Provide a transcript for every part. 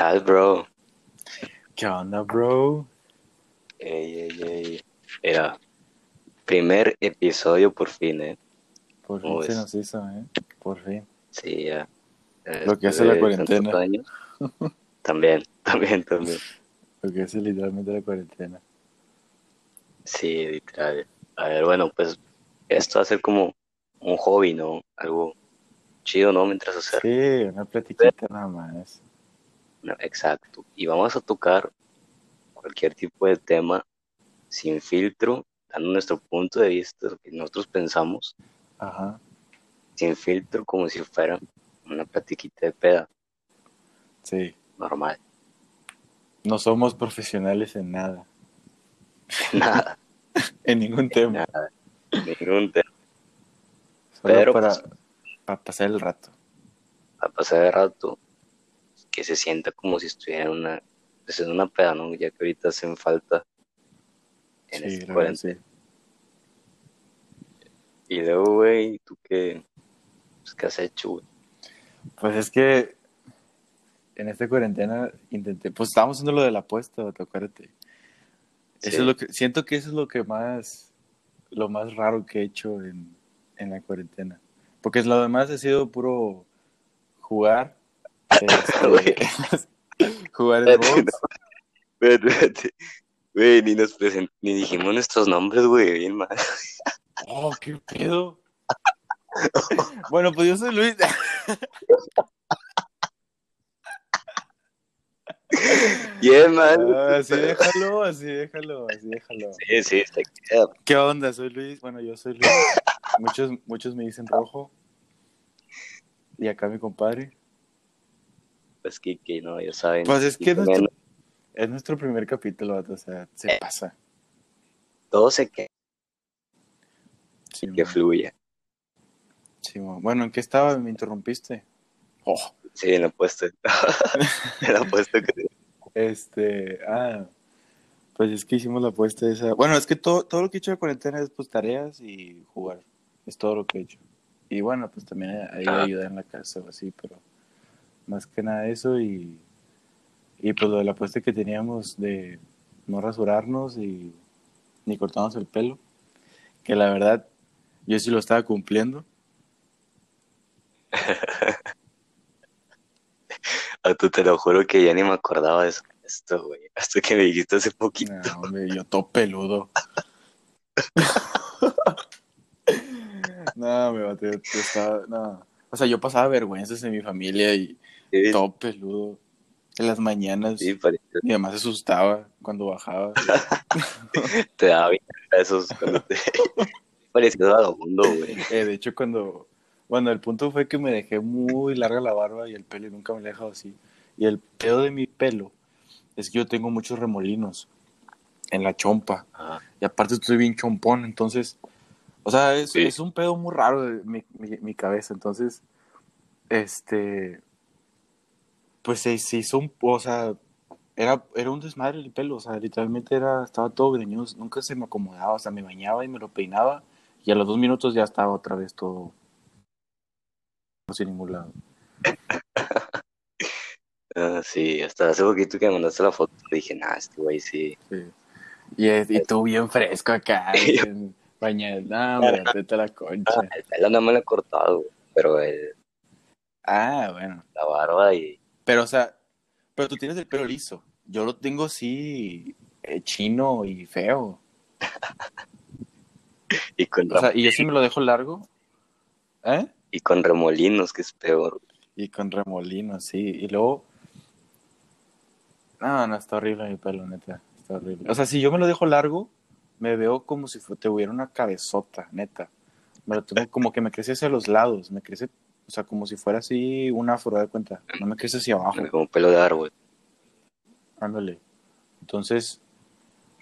¿Qué tal, bro? ¿Qué onda, bro? Ey, ey, ey. Era primer episodio por fin, ¿eh? Por fin ¿Cómo se nos hizo, ¿eh? Por fin. Sí, ya. Lo que hace la cuarentena. También, también, también. Lo que hace literalmente la cuarentena. Sí, literal. A ver, bueno, pues esto va a ser como un hobby, ¿no? Algo chido, ¿no? Mientras hacer. Sí, una platiquita nada más. No, exacto. Y vamos a tocar cualquier tipo de tema sin filtro, dando nuestro punto de vista, lo que nosotros pensamos, Ajá. sin filtro, como si fuera una platiquita de peda, Sí. normal. No somos profesionales en nada. Nada, En ningún tema. nada. Ningún tema. Solo Pero, para, pues- para pasar el rato. A pasar de rato, que se sienta como si estuviera en una, pues en una peda, ¿no? Ya que ahorita hacen falta en Sí, este cuarentena. sí. Y luego, güey, ¿tú qué, pues, qué has hecho, güey? Pues es que en esta cuarentena intenté, pues estábamos haciendo lo de la apuesta, ¿te acuérdate? Eso Sí. es lo que, siento que eso es lo que más, lo más raro que he hecho en, en la cuarentena. Porque lo demás ha sido puro jugar. Este, jugar en Espérate. Güey, ni nos present- ni dijimos nuestros nombres, güey, bien mal. Oh, qué pedo. Bueno, pues yo soy Luis. Bien mal. Ah, así déjalo, así déjalo, así déjalo. Sí, sí, está quedado. ¿Qué onda? Soy Luis. Bueno, yo soy Luis. Muchos, muchos me dicen rojo. Y acá mi compadre. Pues Kiki, no, ya saben. Pues es que es nuestro, menos. es nuestro primer capítulo, o sea, se pasa. Todo se que, Sí, que mo. fluya. Sí, bueno, ¿en qué estaba? Me interrumpiste. Oh, Sí, en la apuesta. en la apuesta que este, ah, pues es que hicimos la apuesta esa. Bueno, es que todo, todo lo que he hecho de cuarentena es pues tareas y jugar. Es todo lo que he hecho. Y bueno, pues también hay Ah. ayuda en la casa o así, pero más que nada eso y, y pues lo de la apuesta que teníamos de no rasurarnos y ni cortarnos el pelo, que la verdad yo sí lo estaba cumpliendo. A tú te lo juro que ya ni me acordaba de eso- esto, güey. Hasta que me dijiste hace poquito. No, hombre, yo todo peludo. no, me bate, yo estaba, no. O sea, yo pasaba vergüenzas en mi familia y Sí, todo peludo. En las mañanas sí, parecía- mi mamá se asustaba cuando bajaba. te daba 20 pesos cuando te parecía vagabundo, güey. Eh, de hecho, cuando, bueno, el punto fue que me dejé muy larga la barba y el pelo y nunca me lo he dejado así. Y el pedo de mi pelo es que yo tengo muchos remolinos en la chompa. Ah, Y aparte estoy bien chompón, entonces, o sea, es, Sí. es un pedo muy raro de mi, mi, mi cabeza. Entonces, este, pues se, se hizo un, o sea, era, era un desmadre el pelo, o sea, literalmente era, estaba todo greñudo, nunca se me acomodaba, o sea, me bañaba y me lo peinaba y a los dos minutos ya estaba otra vez todo sin ningún lado. ah, sí, hasta hace poquito que me mandaste la foto dije, nah, este güey sí. Sí. Y, es- y tú bien fresco acá, bien bañado, no, hombre, la concha. Ah, el pelo no me lo he cortado, güey, pero el, Ah, bueno. la barba y... Pero, o sea, pero tú tienes el pelo liso. Yo lo tengo así, eh, chino y feo. Y con, O sea, y yo sí me lo dejo largo. ¿Eh? y con remolinos, que es peor. Y con remolino, sí. Y luego. No, no, está horrible mi pelo, neta. Está horrible. O sea, si yo me lo dejo largo, me veo como si fu- tuviera una cabezota, neta. Me lo tengo como que me crece hacia los lados. Me crece, o sea, como si fuera así un afro, de cuenta. No me crece hacia abajo. Como pelo de árbol. Ándale. Entonces,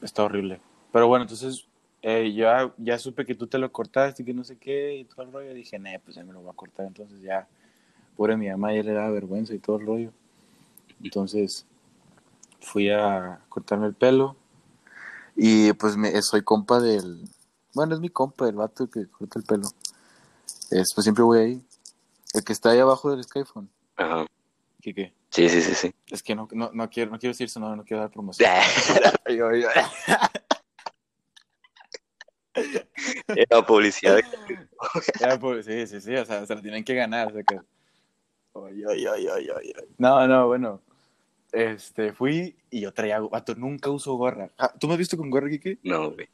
está horrible. Pero bueno, entonces, eh, ya, ya supe que tú te lo cortaste y que no sé qué y todo el rollo. Dije, nee, pues ya me lo voy a cortar. Entonces ya, pobre mi mamá, ya le daba vergüenza y todo el rollo. Entonces, fui a cortarme el pelo. Y pues me, soy compa del... Bueno, es mi compa, el vato que corta el pelo. Es, pues siempre voy ahí. El que está ahí abajo del Skyphone. Ajá. ¿Qué qué? Sí, sí, sí, sí. Es que no, no, no quiero, no quiero decir su nombre, no quiero dar promoción. Yo- yo- Era publicidad. Ya, pues, sí, sí, sí, o sea, se la tienen que ganar. O sea, que... Ay, ay, ay. No, no, bueno. Este, fui y yo traía, vato, nunca uso gorra. Ah, ¿Tú me has visto con gorra, Kike? No, güey.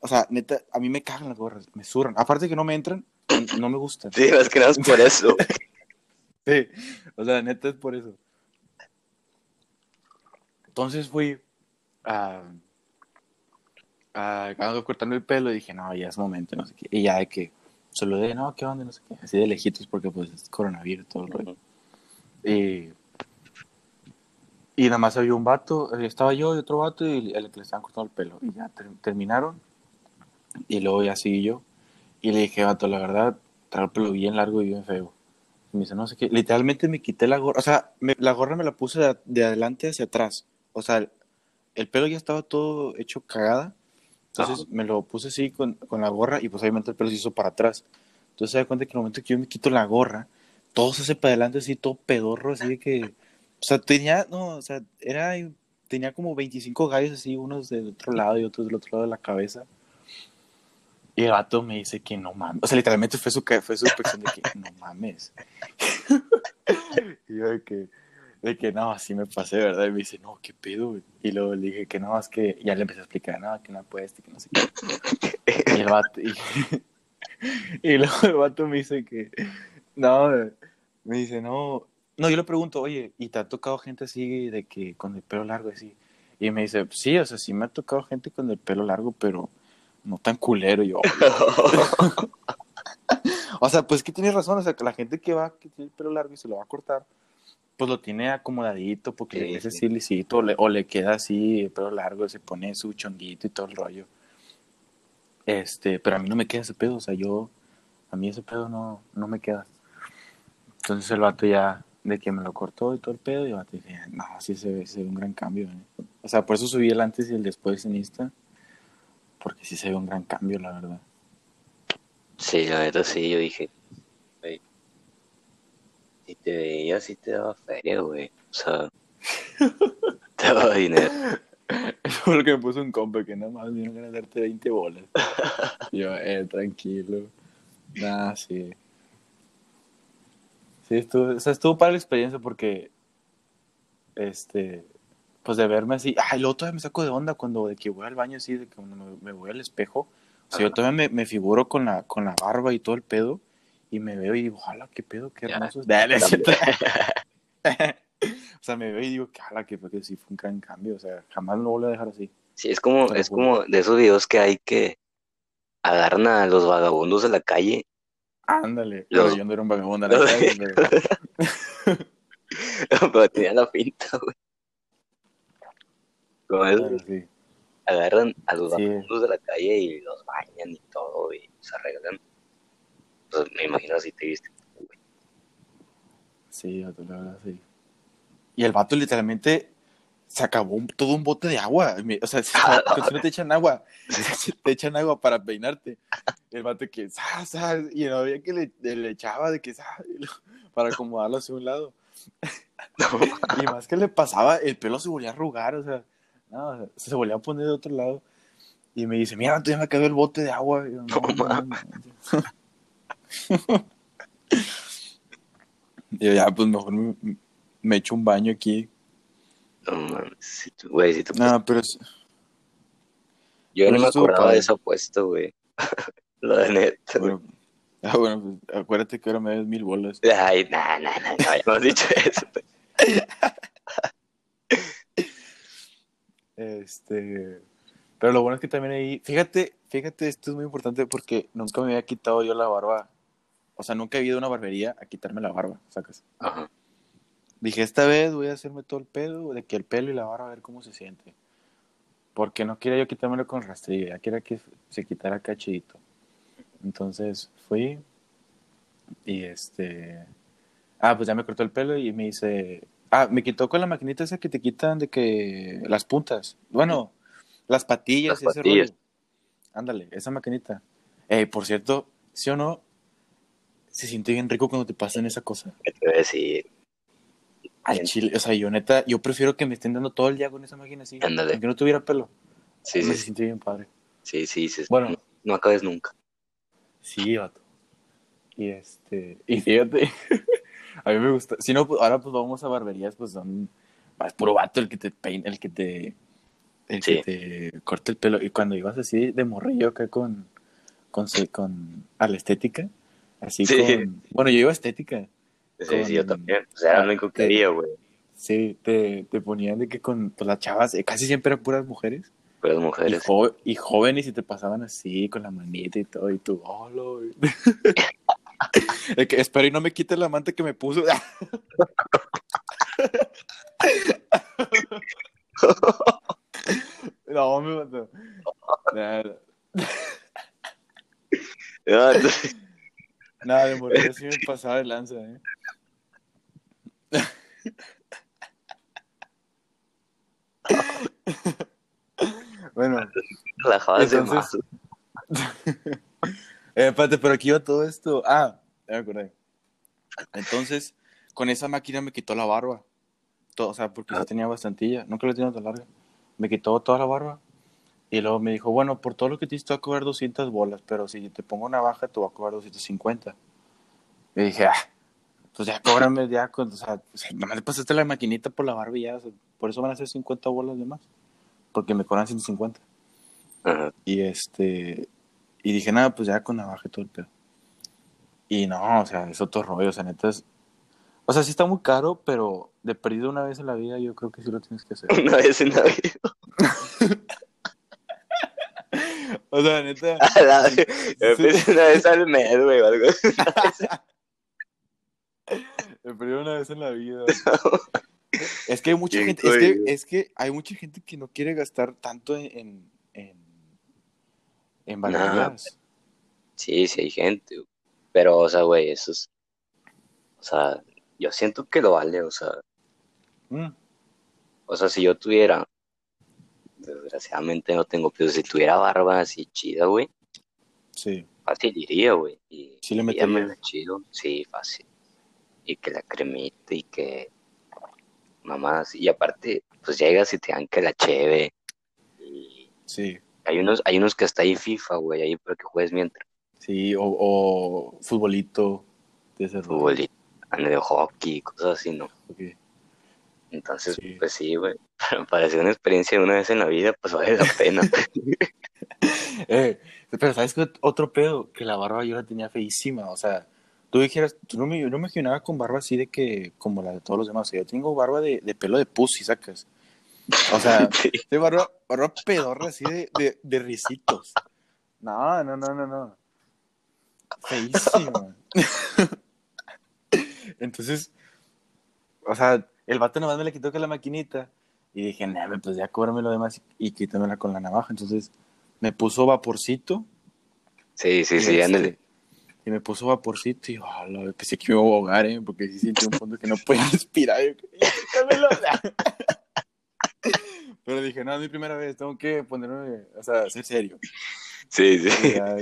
O sea, neta, a mí me cagan las gorras, me surran. Aparte que no me entran, no me gustan. Sí, más que nada es por eso. Sí, o sea, neta es por eso. Entonces fui a, a, a cortarme el pelo y dije, no, ya es momento, no sé qué. Y ya de que saludé, no, ¿qué onda? No sé qué. Así de lejitos porque pues es coronavirus, todo el rollo. Y, y nada más había un vato, eh, estaba yo y otro vato y el que le estaban cortando el pelo. Y ya ter- terminaron. Y luego ya seguí yo. Y le dije, vato, la verdad, trae el pelo bien largo y bien feo. Y me dice, no sé qué. Literalmente me quité la gorra. O sea, me- la gorra me la puse de, de adelante hacia atrás. O sea, el, el pelo ya estaba todo hecho cagada. Entonces Ajá. me lo puse así con, con la gorra y pues obviamente el pelo se hizo para atrás. Entonces se da cuenta que en el momento que yo me quito la gorra, todo se hace para adelante así, todo pedorro, así de que... O sea, tenía, no, o sea, era, tenía como 25 gallos así, unos del otro lado y otros del otro lado de la cabeza. Y el vato me dice que no mames. O sea, literalmente fue su, fue su expresión de que no mames. y yo de que, de que no, así me pasé, ¿verdad? Y me dice, no, qué pedo. Y luego le dije que no, es que ya le empecé a explicar, no, que no puedes, que no sé qué. Y el vato, y, y luego el vato me dice que, no, me dice, no, no, yo le pregunto, oye, ¿y te ha tocado gente así de que con el pelo largo así? Y me dice, sí, o sea, sí me ha tocado gente con el pelo largo, pero no tan culero. Yo, o sea, pues que tienes razón, o sea, que la gente que va, que tiene el pelo largo y se lo va a cortar, pues lo tiene acomodadito porque Sí, le crece sí. así lisito, o le, o le queda así el pelo largo, se pone su chonguito y todo el rollo. Este, pero a mí no me queda ese pedo, o sea, yo, a mí ese pedo no, no me queda. Entonces el vato ya, de que me lo cortó y todo el pedo, y el vato dije, no, sí se ve, se ve un gran cambio. ¿eh". O sea, por eso subí el antes y el después en Insta, porque sí se ve un gran cambio, la verdad. Sí, la neta sí, yo dije, güey, si te veía, sí te daba feria, güey. O sea, te daba dinero. Eso fue lo que me puso un compa, que nada más vino a darte 20 bolas. Yo, eh, tranquilo. Nah, sí. Sí, estuvo, o sea, estuvo para la experiencia porque, este, pues de verme así, ay, luego todavía me saco de onda cuando de que voy al baño así, de que cuando me, me voy al espejo, o sea, yo todavía me, me figuro con la, con la barba y todo el pedo, y me veo y digo, ojalá, qué pedo, qué hermoso. es". Dale, o sea, me veo y digo, que ojalá, que, que sí fue un gran cambio, o sea, jamás lo voy a dejar así. Sí, es como, es como de esos videos que hay que agarran a los vagabundos de la calle. Ándale, Los- pero yo no era un vagabundo a la calle, pero... Pero tenía la pinta, güey. Sí. agarran a los Sí. de la calle y los bañan y todo y se arreglan. Pues me imagino así te viste. güey. Sí, la verdad, sí. Y el vato literalmente se acabó un- todo un bote de agua. O sea, si, no te echan agua, te echan agua para peinarte. El vato que, "Sa, sa", y no había que le, le echaba de que, "Sa", para acomodarlo hacia un lado. Y más que le pasaba, el pelo se volvía a arrugar, o sea, no, o sea, se volvía a poner de otro lado. Y me dice, mira, ya me acabó el bote de agua. Y yo, "No, No no, no". Y yo, ya, pues mejor me, me echo un baño aquí. No mames, si tú- güey, si te No, pero Yo pero no eso me acordaba de ese apuesto, güey. Lo de neta. bueno, ah, bueno, pues, acuérdate que ahora me des mil bolas. Ay, no, no, no, no, ya hemos dicho eso. Este, pero lo bueno es que también ahí, fíjate, fíjate, esto es muy importante porque nunca me había quitado yo la barba. O sea, nunca he ido a una barbería a quitarme la barba, sacas. Ajá. Dije, esta vez voy a hacerme todo el pedo, de que el pelo y la barba a ver cómo se siente. Porque no quería yo quitármelo con rastrillo, ya quería que se quitara cachidito. Entonces fui y este... Ah, pues ya me cortó el pelo y me dice... Ah, me quitó con la maquinita esa que te quitan de que... Las puntas. Bueno, las patillas Las y ese patillas. rollo. Ándale, esa maquinita. Eh, por cierto, ¿sí o no? Se siente bien rico cuando te pasan esa cosa. ¿Qué te voy a decir? Al chile, o sea, yo neta, yo prefiero que me estén dando todo el día con esa máquina así. Ándale. Aunque no tuviera pelo. Sí, me sí, sí, siento bien padre. sí, sí, sí. Bueno. No, no acabes nunca. Sí, vato. Y este, y fíjate, a mí me gusta. Si no, pues, ahora pues vamos a barberías, pues son, es puro vato el que te peina, el que te, el Sí. que te corta el pelo. Y cuando ibas así de morrillo acá con, con, se- con, a la estética, así Sí. con, bueno, yo iba a estética. Sí, sí, yo Con- también. O sea, era lo único que quería, güey. Sí, te, te ponían de que con pues, las chavas, eh, casi siempre eran puras mujeres. Pero las Y, mujeres. jo- y jóvenes y te pasaban así con la manita y todo y tú, oh, De que, espero y no me quite la manta que me puso. no, me mató. Nada, Ah, nada, de morir así me pasaba de lanza, eh. bueno, relajabas de Entonces- más. Eh, espérate, pero aquí iba todo esto. Ah, ya me acordé. Entonces, con esa máquina me quitó la barba. Todo, o sea, porque sí Ah. tenía bastantilla. Nunca la tenía tan larga. Me quitó toda la barba. Y luego me dijo, bueno, por todo lo que te hice te voy a cobrar 200 bolas, pero si te pongo una baja te voy a cobrar 250. Y dije, ah, pues ya cóbrame ya. Con, o sea, o sea, nomás le pasaste la maquinita por la barba y ya. o sea, por eso van a ser 50 bolas de más. Porque me cobran 150. Ajá. Y este. Y dije, nada, pues ya con navaja y todo el pedo. Y no, o sea, es otro rollo, o sea, neta es. O sea, sí está muy caro, pero de perdido una vez en la vida, yo creo que sí lo tienes que hacer. Una vez en la vida. O sea, neta. A la- una vez al mes, güey, o algo. De perdido una vez en la vida. Es que hay mucha gente, es que, coño. es que hay mucha gente que no quiere gastar tanto en, en, en, barberías. Sí, sí hay gente. Pero, o sea, güey, eso es... O sea, yo siento que lo vale, o sea... Mm, O sea, si yo tuviera... Desgraciadamente no tengo, pero si tuviera barba así chida, güey, sí. fácil iría, güey. Y Sí le iría meterías. medio chido, sí, fácil. Y que la cremita y que... Mamás, y aparte, pues llegas y te dan que la cheve. Y Sí. Hay unos, hay unos que hasta ahí FIFA, güey, ahí para que juegues mientras. Sí, o, o futbolito de ese y- de hockey, cosas así, ¿no? Ok. Entonces, Sí. pues sí, güey. Para, para hacer una experiencia de una vez en la vida, pues vale la pena. Eh, pero ¿sabes qué? Otro pedo, que la barba yo la tenía feísima, o sea, tú dijeras, tú no me, yo no me imaginaba con barba así de que, como la de todos los demás, o sea, yo tengo barba de, de pelo de pussy, sacas. O sea, Sí. de barba, barba pedorra así de, de, de risitos. No, no, no, no, no. Feísima. Entonces, o sea, el vato nomás me le quitó con la maquinita y dije, nah, pues ya cóbrame lo demás y, y quítamela con la navaja. Entonces, me puso vaporcito. Sí, sí, sí, este, ándale. Y me puso vaporcito y oh, la- pensé que me iba a ahogar, ¿eh? Porque sí sentí un punto que no podía respirar. Yo. Pero dije, no, es mi primera vez, tengo que ponerme, o sea, ser serio. Sí, sí. ya,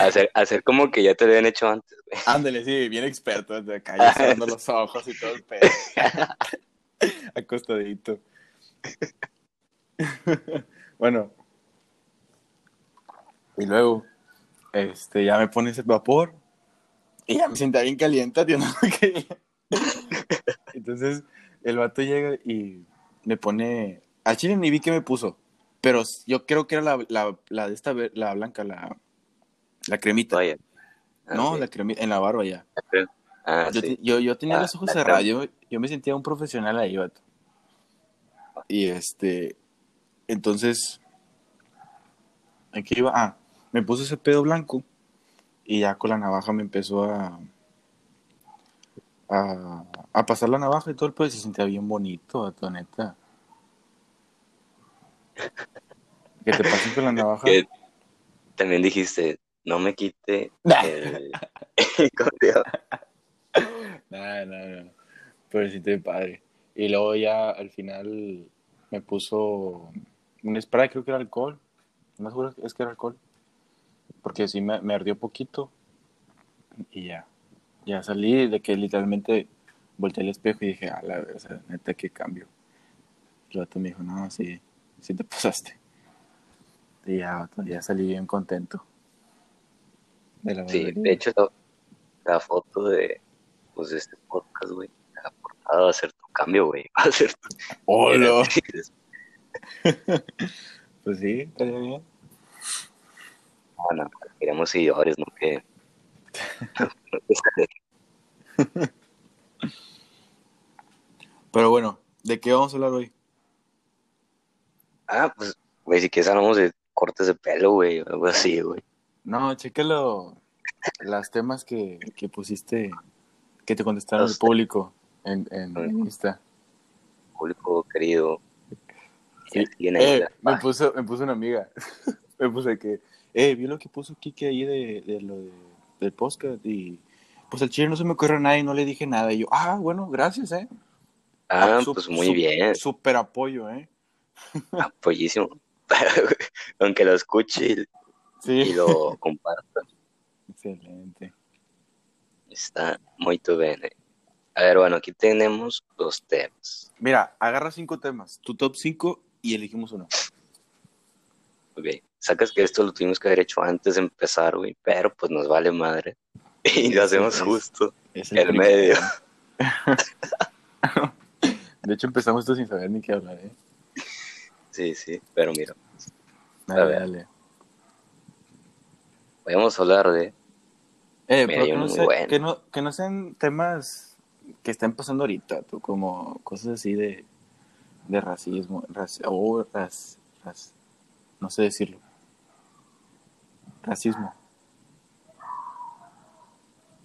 Hacer, hacer como que ya te lo habían hecho antes, güey. ándale, sí, bien experto, de acá, ya cerrando los ojos y todo el pedo. Acostadito. bueno. Y luego, este, ya me pones el vapor y ya me sentía bien caliente, tío, no. Entonces, el vato llega y me pone, al chile ni vi que me puso, pero yo creo que era la, la, la de esta, la blanca, la, la cremita. Vaya. No, Ah, la cremita, en la barba ya. Ah, Yo, sí. te- yo, yo tenía Ah, los ojos cerrados, yo, yo me sentía un profesional ahí, vato. Y este, entonces, ¿en qué iba? Ah, me puse ese pedo blanco y ya con la navaja me empezó a, a, a pasar la navaja y todo el pedo se sentía bien bonito, vato, neta. Que te pasen con la navaja. Que también dijiste, no me quite el... No. Pero sí te padre. Y luego ya al final me puso un spray, creo que era alcohol. No seguro es que era alcohol. Porque sí me, me ardió poquito. Y ya. Ya salí de que literalmente volteé al espejo y dije, a la o sea, neta, qué cambio. El vato me dijo, no, sí, sí te pasaste. Y ya, ya salí bien contento. De la Sí, de hecho, la, la foto de, pues, de este podcast, güey, la portada va a ser tu cambio, güey. Va a ser tu... ¡Hola! Pues sí, estaría bien. No, no, queremos seguidores, no que... Pero bueno, ¿de qué vamos a hablar hoy? Ah, pues, güey, si quieres hablamos de cortes de pelo, güey, o algo así, güey. No, chécalo las temas que, que pusiste, que te contestaron el público en, en. Insta. Público querido. Sí. Eh, me puso, me puso una amiga. me puso que, eh, vi lo que puso Kike ahí de, de lo de, del podcast y pues al chile no se me ocurrió nada y no le dije nada. Y yo, ah, bueno, gracias, eh. Ah, Su- pues muy su- bien, Súper apoyo, eh. apoyísimo. Aunque lo escuche y, Sí. y lo comparta, Excelente. está muy bien. eh. A ver, bueno, aquí tenemos los temas. Mira, agarra cinco temas, tu top cinco y elegimos uno. Ok, sacas que esto lo tuvimos que haber hecho antes de empezar, güey, pero pues nos vale madre. Y lo hacemos justo Es el medio. De hecho, empezamos esto sin saber ni qué hablar, ¿eh? Sí, sí, pero mira, Dale, ver. dale. a hablar de... Eh, Mira, pero que no, bueno. que, no, que no sean temas que estén pasando ahorita, tú, como cosas así de, de racismo, raci- ras- no sé decirlo. Racismo.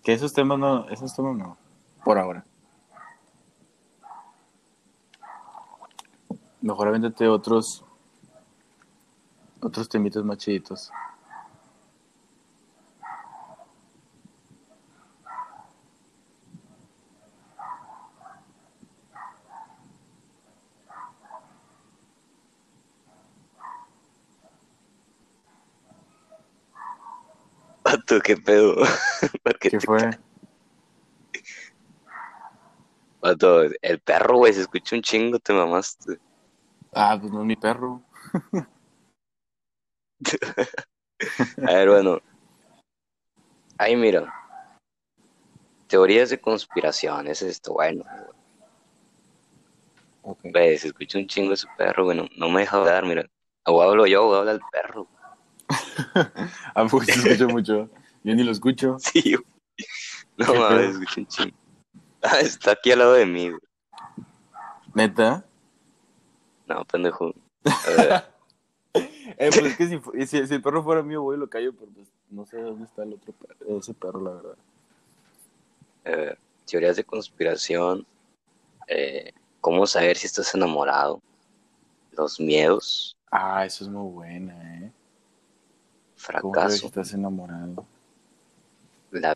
Que esos temas no, esos temas no, por ahora. Mejor avéntate otros, otros temitas más chiditos. ¿Qué pedo? ¿Qué fue? Pato, el perro, güey, se escucha un chingo, te mamaste. Ah, pues no es mi perro. A ver, bueno. Ahí mira. Teorías de conspiración, es esto, bueno. Ok. Güey, se escucha un chingo ese perro, güey, no, no me deja hablar, mira. O hablo yo o habla el perro. ¿A poco se escucha mucho? Yo ni lo escucho. Sí, güey. No ¿Qué mames, un chingo. Ah, está aquí al lado de mí, güey. ¿Neta? No, pendejo. A ver, Eh, pues es que si, si, si el perro fuera mío, voy y lo callo, pero pues no sé dónde está el otro perro, ese perro, la verdad. ver, teorías de conspiración. eh, ¿Cómo saber si estás enamorado? Los miedos, Ah, eso es muy buena, ¿eh? ¿Cómo sabes si fracaso, estás enamorado? La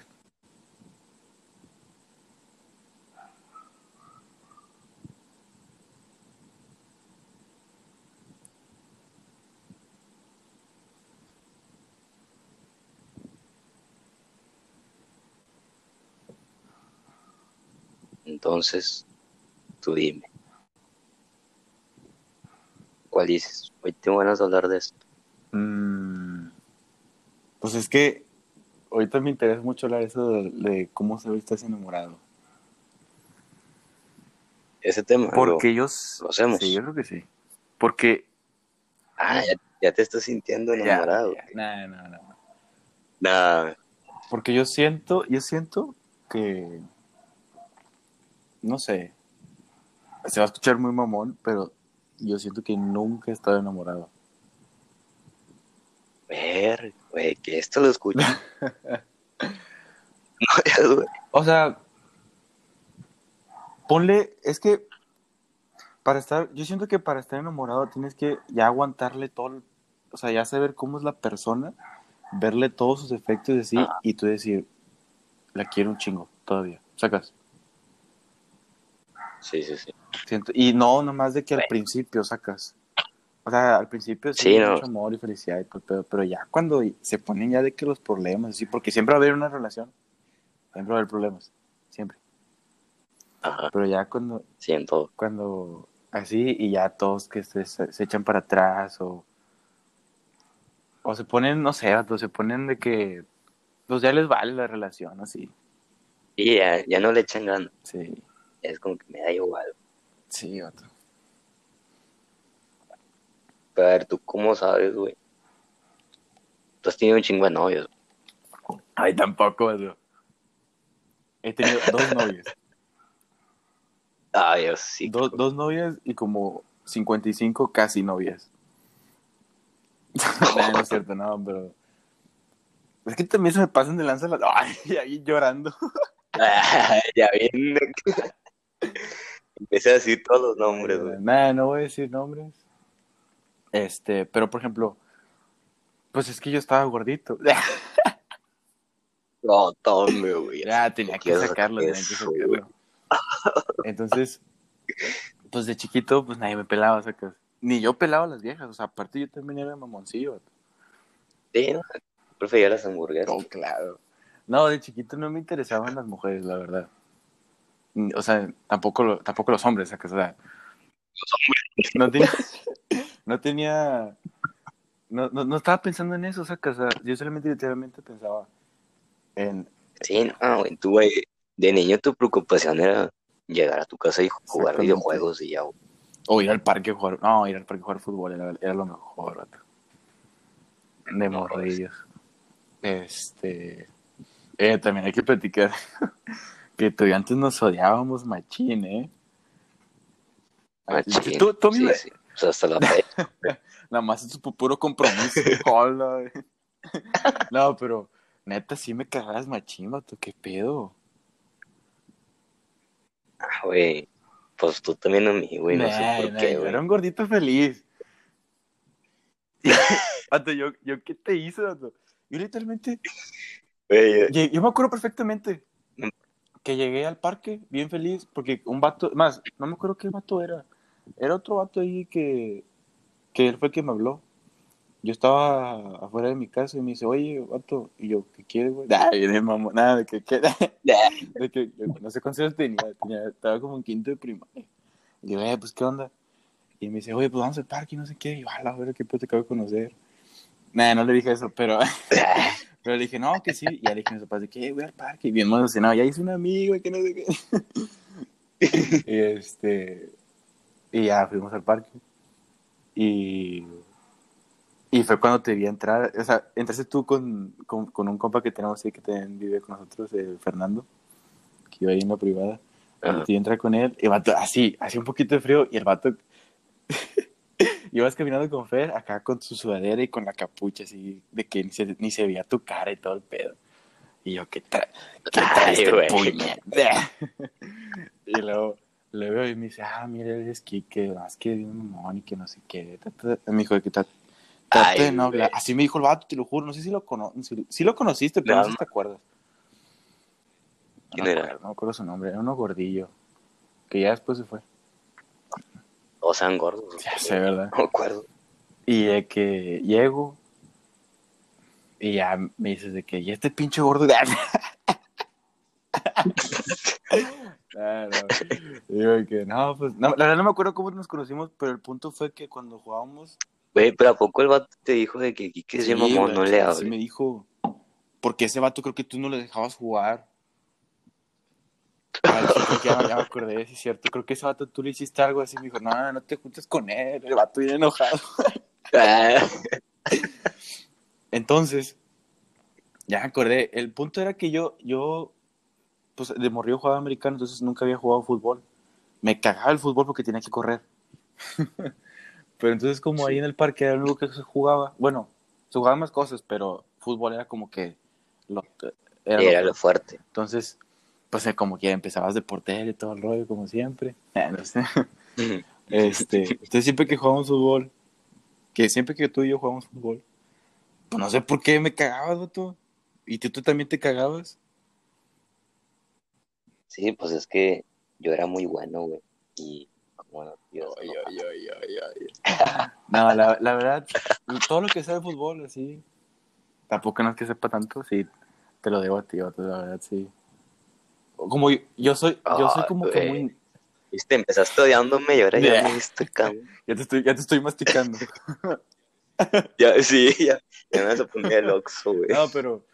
Entonces, tú dime. ¿Cuál dices? Hoy tengo ganas de hablar de esto. Mm, pues es que ahorita me interesa mucho hablar eso de, de cómo saber si estás enamorado. Ese tema. Porque lo- ellos... lo hacemos. Sí, yo creo que sí. Porque... Ah, ya, ya te estás sintiendo enamorado. Ya, ya. No, no, no. Nah, Porque yo siento, yo siento que, no sé, se va a escuchar muy mamón, pero yo siento que nunca he estado enamorado. ver, güey, que esto lo escucho. no, ya, güey. O sea, ponle, es que para estar, yo siento que para estar enamorado tienes que ya aguantarle todo, o sea, ya saber cómo es la persona, verle todos sus efectos y así, y tú decir, la quiero un chingo todavía, sacas. Sí, sí, sí. Siento, y no, nomás de que al principio sacas. O sea, al principio sí, Sí, no. mucho amor y felicidad, y todo el pedo, pero ya cuando se ponen ya de que los problemas, así, porque siempre va a haber una relación, siempre va a haber problemas, siempre. Ajá, Pero ya cuando, siento. cuando así y ya todos que se, se, echan para atrás o, o se ponen, no sé, vato, se ponen de que pues ya les vale la relación así. Y ya, ya no le echan ganas. Sí, Es como que me da igual. sí, vato. Pero a ver, ¿tú cómo sabes, güey? Tú has tenido un chingo de novios. Ay, tampoco. He tenido dos novias. Ay, Dios, sí. Do- dos novias y como 55 casi novias. no, no es cierto, no, pero. Es que también se me pasan de lanza las. Ay, ahí llorando. ya bien. Empecé a decir todos los nombres, güey. Nada, no voy a decir nombres. Este, pero por ejemplo, pues es que yo estaba gordito. No, tome, güey. ya tenía que sacarlo, sacar tenía que sacarlo. Entonces, pues de chiquito, pues nadie me pelaba, sacas. Ni yo pelaba a las viejas, o sea, aparte yo también era mamoncillo. Sí, no, prefería las hamburguesas. Oh, claro. No, de chiquito no me interesaban las mujeres, la verdad. O sea, tampoco, lo- tampoco los hombres, sacas. O sea, no tenía, no tenía, no, no, no estaba pensando en eso, sacas. O sea, yo solamente literalmente pensaba en, Sí, no, güey. Tú, güey, de niño tu preocupación era llegar a tu casa y jugar videojuegos y ya, güey. o ir al parque a jugar, no, ir al parque a jugar fútbol era, era lo mejor, vato. De No, morrillos. Este, eh, también hay que platicar que tú y antes nos odiábamos machín, ¿eh? Machín. Tú, tú sí, sí. O sea, hasta la fecha. Nada más es pu- puro compromiso. Hola, no, pero neta sí me cagabas machín, vato, qué pedo. Ah, güey. Pues tú también a mí, güey. No sé por nah, qué, güey. era un gordito feliz. vato, yo, yo, ¿qué te hice, vato? Yo literalmente, Güey, yo me acuerdo perfectamente Mm. que llegué al parque bien feliz porque un vato, más, no me acuerdo qué vato era. Era otro vato ahí que, que él fue el que me habló. Yo estaba afuera de mi casa y me dice, oye, vato, y yo, ¿qué quieres, güey? Nah, viene mamá, nada, de que, que- de que, no sé cuántos años tenía, tenía, estaba como en quinto de primaria. Y yo, eh, pues, ¿qué onda? Y me dice, oye, pues vamos al parque y no sé qué. Y yo, a la qué pedo te acabo de conocer. Nada, no le dije eso, pero, pero le dije, no, que sí. Y ya le dije a mis de que, "Eh, voy al parque. Y bien emocionado, ya hice un amigo, que no sé qué. y este, y ya fuimos al parque. Y, y fue cuando te vi entrar, o sea, entraste tú con, con, con un compa que tenemos ahí que también vive con nosotros, eh, Fernando, que iba ahí en la privada. Ajá. te entra con él, y el vato, así, hacía un poquito de frío, y el vato, ibas caminando con Fer, acá con su sudadera y con la capucha, así, de que ni se, ni se veía tu cara y todo el pedo. Y yo, ¿qué trae? ¿Qué trae Ay, este puñet? y luego le veo y me dice, ah, mira, eres Kike, más que bien mamón y que no sé qué. Me dijo que no hablar. Así me dijo el vato, te lo juro. No sé si lo, cono si, si lo conociste, pero No, no, sé si te acuerdas. ¿Quién era? acuerdo, no me acuerdo su nombre. Era uno gordillo. Que ya después se fue. Todos sean gordos. Ya sé, ¿verdad? No me acuerdo. Y de que llego y ya me dices de que, ¿y este pinche gordo? Ah, no. Que, no, pues, no, la verdad no me acuerdo cómo nos conocimos, pero el punto fue que cuando jugábamos... Güey, pero ¿a poco el vato te dijo de que Kike es Sí, güey, no le hable? me dijo, porque ese vato creo que tú no le dejabas jugar. Ay, sí, creo que ya, ya me acordé, sí es cierto. Creo que ese vato tú le hiciste algo así, me dijo, no, no te juntes con él, el vato viene enojado. Ah, Entonces, ya me acordé. El punto era que yo, yo, pues de morrillo jugaba americano, entonces nunca había jugado fútbol. Me cagaba el fútbol porque tenía que correr. pero entonces, como ahí en el parque era lo único que se jugaba, bueno, se jugaban más cosas, pero fútbol era como que lo, era lo- Era lo fuerte. entonces, pues eh, como que empezabas de portero y todo el rollo, como siempre. No sé. Este, entonces siempre que jugamos fútbol, que siempre que tú y yo jugamos fútbol, pues no sé por qué me cagabas, vato. Y tú, tú también te cagabas. Sí, pues es que yo era muy bueno, güey. Y, bueno, Dios, Ay, no. ay, ay, ay, ay. No, la, la verdad, todo lo que sea de fútbol, así, tampoco no es que sepa tanto, sí, te lo debo a ti, la verdad, sí. como yo, yo soy, yo soy como que muy, Viste, empezaste odiándome y ahora ya me cabrón. ya te estoy, ya te estoy masticando. Ya, sí, ya. Ya me vas a poner el oxo, güey. No, pero,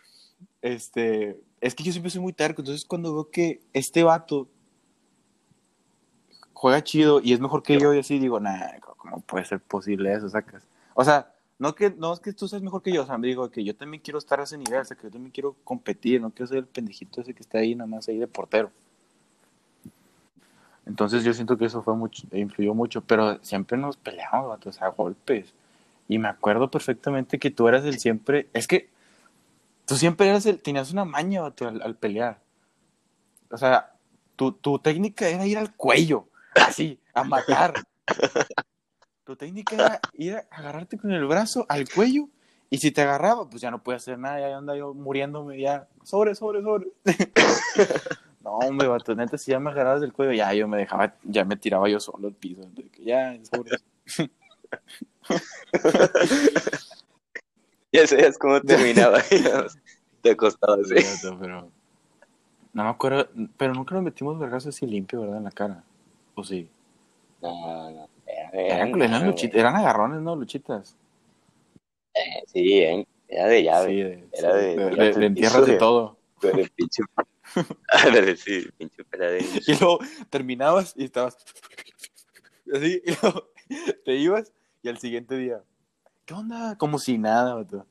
este, es que yo siempre soy muy terco, entonces cuando veo que este vato juega chido y es mejor que yo, y así digo, nah, ¿cómo puede ser posible eso, sacas? O sea, no que, no es que tú seas mejor que yo, o sea, digo que yo también quiero estar a ese nivel, o sea, que yo también quiero competir, no quiero ser el pendejito ese que está ahí nada más ahí de portero. Entonces yo siento que eso fue mucho, influyó mucho, pero siempre nos peleamos, vato, o sea, golpes. Y me acuerdo perfectamente que tú eras el siempre, es que tú siempre eras el, tenías una maña, al, pelear. O sea, tu, tu técnica era ir al cuello, así, a matar. Tu técnica era ir a agarrarte con el brazo al cuello y si te agarraba, pues ya no puede hacer nada, ya anda yo muriéndome, ya, sobre, sobre, sobre. no, hombre, vato, neta, si ya me agarrabas del cuello, ya yo me dejaba, ya me tiraba yo solo al piso, ya, sobre. Ya sabías cómo terminaba. Te acostabas, Sí, ¿eh? vato, pero no me acuerdo, pero nunca nos metimos vergazos así limpio, ¿verdad? En la cara. ¿O sí? No, no. Era, Eran, eran, luchi- eran agarrones, ¿no? Luchitas. Eh, sí, eh, era de llave. Sí, de, Era de- de, de- entierras de todo. Pero pinche. Sí, pinche peladero. Y luego terminabas y estabas así, y luego te ibas y al siguiente día, ¿qué onda? Como si nada, vato.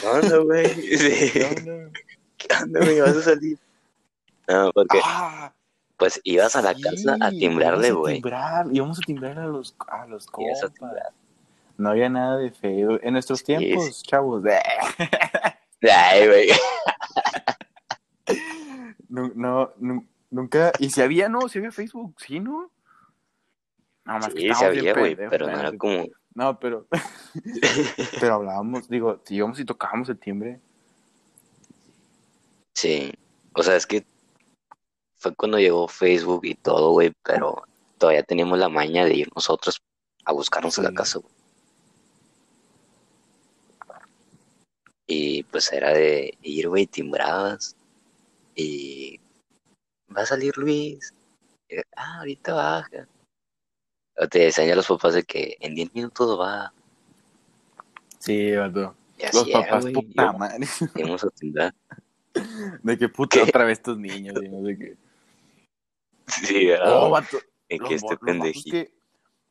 ¿Qué onda, güey? Sí. ¿Qué onda? ¿Qué onda, güey? ¿Vas a salir? No, porque Ah, pues ibas a la sí, casa a timbrarle, a güey. timbrar, íbamos a timbrar a los, a los a compas. timbrar. No había nada de feo. En nuestros Sí, tiempos, chavos. Ay, güey. No, no, nu- nunca. Y si había, no, si había Facebook, sí, ¿no? No, más que Sí, estábamos bien sabía, güey, pero no era como. No, pero. pero hablábamos, digo, si íbamos y tocábamos el timbre. Sí. O sea, es que fue cuando llegó Facebook y todo, güey, pero todavía teníamos la maña de ir nosotros a buscarnos a la Sí. casa, güey. Y pues era de ir, güey, timbrabas. Y va a salir Luis. Y, ah, ahorita baja. O te a los papás de que en 10 minutos va. Sí, vato. Los era, papás, puta Yo- madre. a. De que puta ¿Qué? otra vez estos niños. y no sé qué. Sí, ¿verdad? Oh, vato. de los que este pendejito. que-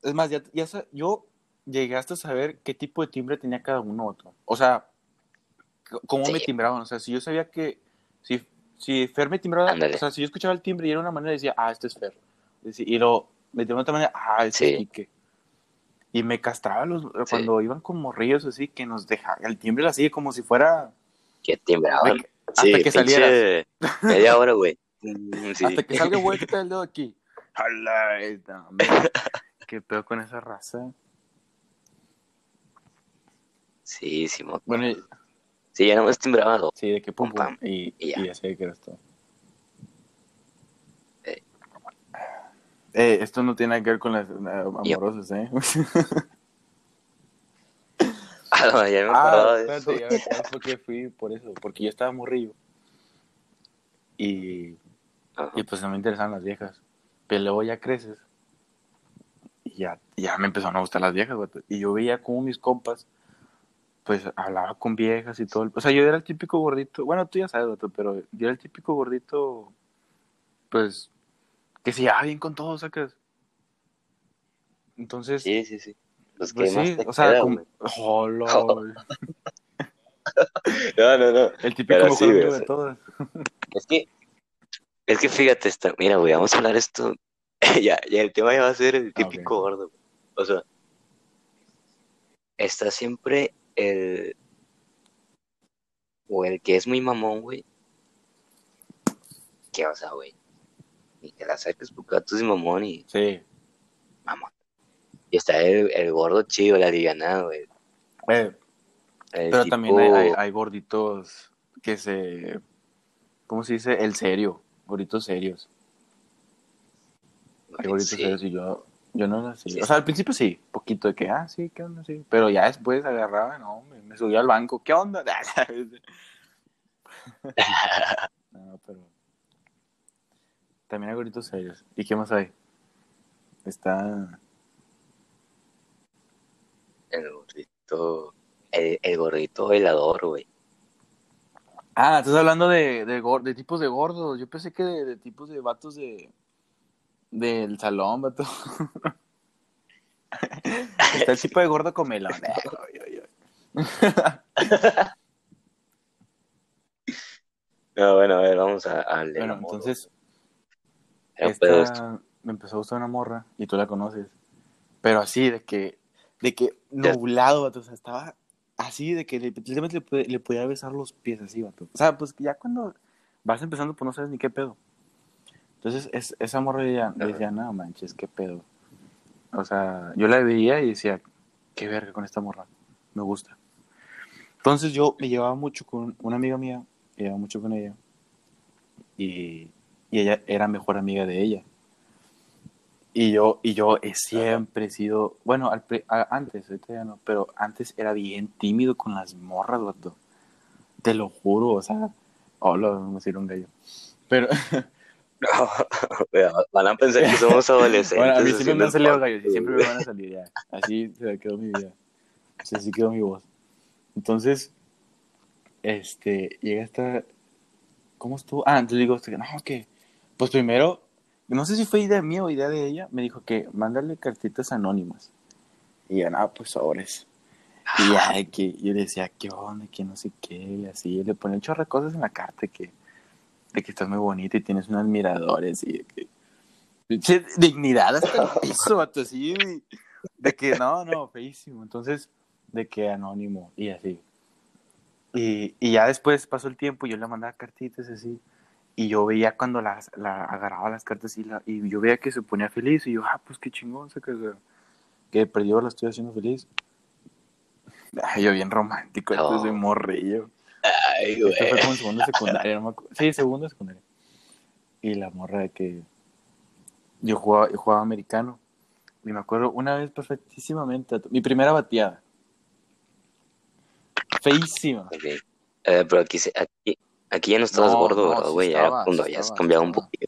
Es más, ya, ya sa- yo llegué hasta saber qué tipo de timbre tenía cada uno otro. O sea, cómo me timbraban. O sea, si yo sabía que. Si, si Fer me timbraba. O sea, si yo escuchaba el timbre y era una manera, decía, ah, este es Fer. Y lo me de otra manera, ah, este Sí. Quique. Y me castraba los, cuando iban con morrillos así, que nos dejaban. El timbre hacía como si fuera. Que timbraban. de que- hasta Sí, que salieras. Media hora, güey. Sí. Hasta que salga vuelta el dedo aquí. Jala, hombre. ¿Qué pedo con esa raza? Sí, sí, Bueno, y- sí, ya nomás timbraba dos. sí, de que pum, pam, Y, y ya. y así que era esto. Eh. Eh, esto no tiene nada que ver con las eh, amorosas, ¿eh? Ah, no, ya me ah, de eso. espérate, ya por qué fui por eso. Porque yo estaba morrillo. Y, Ajá. y pues no me interesaban las viejas. Pero luego ya creces. Y ya, ya me empezaron a gustar las viejas, vato. Y yo veía como mis compas, pues hablaba con viejas y todo. el- O sea, yo era el típico gordito. Bueno, tú ya sabes, vato, pero yo era el típico gordito, pues, que se llevaba bien con todos, sacas. Entonces, Sí, sí, sí. Los que pues más sí, te o sea, quedan, como... Jolo, No, no, no. el típico mejor sí, amigo de todos. Es que, es que fíjate, esta, mira, güey, vamos a hablar esto. ya, ya el tema ya va a ser el Ah, típico gordo. güey. O sea, está siempre el. O el que es muy mamón, güey. Que, o sea, güey. Ni te la saques porque tú es mamón y Sí. mamón. Y está el, el gordo chido, la livianada, güey. Eh, El Pero tipo- también hay, hay, hay gorditos que se. ¿Cómo se dice? El serio. Gorditos serios. Hay gorditos Sí. serios y yo, yo no era así. Sí. O sea, al principio sí, poquito de que, ah, sí, ¿qué onda? Sí. Pero ya después agarraba, no, me, me subía al banco, ¿qué onda? no, pero. También hay gorditos serios. ¿Y qué más hay? Está. El gordito. El, el gordito bailador, güey. Ah, estás hablando de, de, de tipos de gordos. Yo pensé que de, de tipos de vatos de. del salón, vato. Está el tipo de gordo comelón. Ay, ay. No, bueno, a ver, vamos a, a leer. Bueno, entonces, Era un pedo esto. Esta, me empezó a gustar una morra y tú la conoces. Pero así, de que, de que nublado, vato. O sea, estaba así, de que le- literalmente le, le podía besar los pies así, vato. O sea, pues ya cuando vas empezando, pues no sabes ni qué pedo. Entonces, es, esa morra ya decía, no manches, qué pedo. O sea, yo la veía y decía, qué verga con esta morra, me gusta. Entonces yo me llevaba mucho con una amiga mía, me llevaba mucho con ella. Y, y ella era mejor amiga de ella. Y yo, y yo he siempre he sido, bueno, al pre- a- antes, ahorita ya no, pero antes era bien tímido con las morras, vato. Te lo juro, o sea, hola, me sirve un gallo. Pero, Van a pensar que somos adolescentes. bueno, a mí sí me han salido gallos y siempre me van a salir ya. Así se quedó mi vida. Así, quedó mi voz. Entonces, este, llega esta, ¿cómo estuvo? Ah, entonces digo, no, que, pues primero, no sé si fue idea mía o idea de ella, me dijo que mándale cartitas anónimas. Y ya, no, pues sobres. Y ya, que yo le decía, ¿qué onda? Que no sé qué, y así, yo le ponía un cosas en la carta que, de que estás muy bonita y tienes unos admiradores y de que, dignidad hasta el piso, vato, así, de, de que no, no, feísimo. Entonces, de que anónimo y así. Y, y ya después pasó el tiempo, yo le mandaba cartitas así. Y yo veía cuando las, la agarraba las cartas y, la, y yo veía que se ponía feliz. Y yo, ah, pues qué chingón, que, que perdió, la estoy haciendo feliz. Ay, yo bien romántico, No. entonces morrillo. Ay, Esto fue güey. como en segundo secundaria, no me acuerdo. Sí, segundo secundaria. Y la morra de que yo jugaba, yo jugaba americano. Y me acuerdo una vez perfectísimamente, mi primera bateada. Feísima. Ok. Eh, pero aquí, se- aquí, aquí ya no estabas No, gordo, no, ¿verdad, sí güey? estaba, Era cuando sí habías estaba, cambiado un poquito.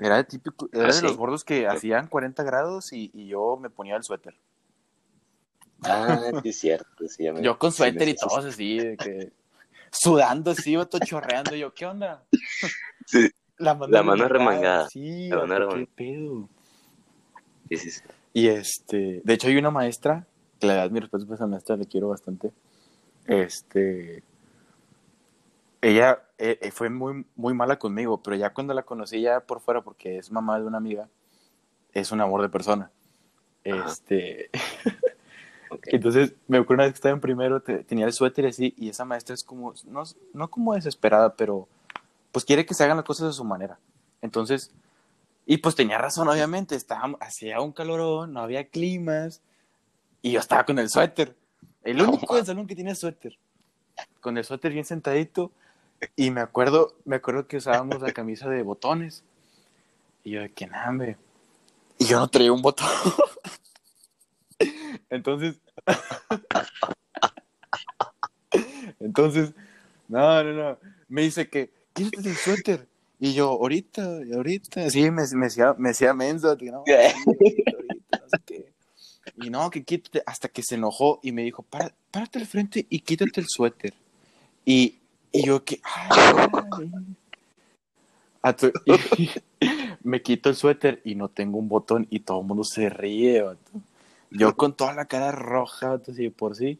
Era de típico, era Ah, de sí. los gordos que hacían 40 grados y, y yo me ponía el suéter. Ah, sí, es cierto. Sí, ya me- Yo con suéter y todos así, de que sudando así, vato chorreando. Yo, ¿qué onda? Sí. La mano, La mano remangada. Sí, La mano vato, remangada. qué pedo. Sí, sí, sí. Y este, de hecho hay una maestra, que le das mi respeto a esa maestra, le quiero bastante. Este, ella eh, eh, fue muy, muy mala conmigo, pero ya cuando la conocí ya por fuera, porque es mamá de una amiga, es un amor de persona. Ajá. Este, Ok. entonces me acuerdo una vez que estaba en primero, te- tenía el suéter así, y esa maestra es como, no, no como desesperada, pero pues quiere que se hagan las cosas a su manera. Entonces, y pues tenía razón, obviamente, estaba, hacía un calorón, no había climas, y yo estaba con el suéter. El único del salón que tenía suéter. Con el suéter bien sentadito. Y me acuerdo, me acuerdo que usábamos la camisa de botones. Y yo de que nada, hombre. Y yo no traía un botón. Entonces. Entonces, no, no, no. Me dice que, quítate el suéter. Y yo, ahorita, ahorita. Sí, me, me decía, me decía menso. no. Y no, que quítate. Hasta que se enojó y me dijo, "Para- párate al frente y quítate el suéter. Y, y yo que, ay, a tu- y- me quito el suéter y no tengo un botón y todo el mundo se ríe, vato. Yo con toda la cara roja, vato, así de por sí.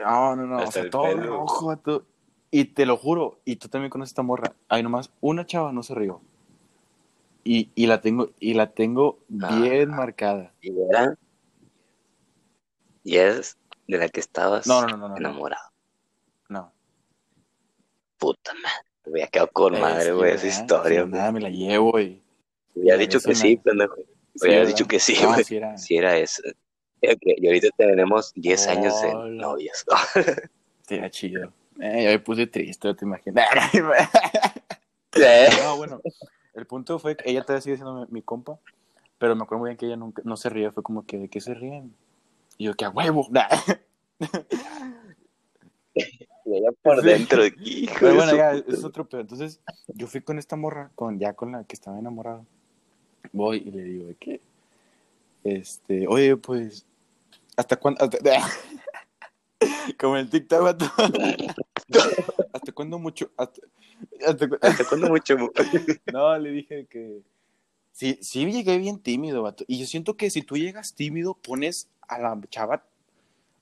No, no, no, o Hasta sea, el todo pelo. rojo, vato. Y te lo juro, y tú también conoces esta morra. Hay nomás una chava no se rió. Y, y la tengo, y la tengo bien Ah. marcada. Y era. Y es de la que estabas No, no, no, no, no. enamorado. Puta madre. Me había quedado con madre, Es güey, esa historia, Sí, nada, me la llevo y. La dicho que sí, pendejo. ¿verdad? dicho que sí, güey. era. Si era eso. Y ahorita tenemos 10 años de novios. Era chido. Eh, yo me puse triste, te imaginas. no, bueno, el punto fue que ella todavía sigue siendo mi, mi compa, pero me acuerdo muy bien que ella nunca, no se ríe, fue como que, ¿de qué se ríen? Y yo, que a huevo. Y por Sí. dentro, hijo Pero bueno, ya, es otro pedo. Entonces, yo fui con esta morra, con, ya con la que estaba enamorado. Voy y le digo de que, este, oye, pues, ¿hasta cuándo? hasta- Como el TikTok, vato. ¿Hasta cuándo mucho? Hasta, hasta cu- ¿Hasta cuándo mucho? No, le dije que... Sí, sí llegué bien tímido, vato. Y yo siento que si tú llegas tímido, pones a la chava,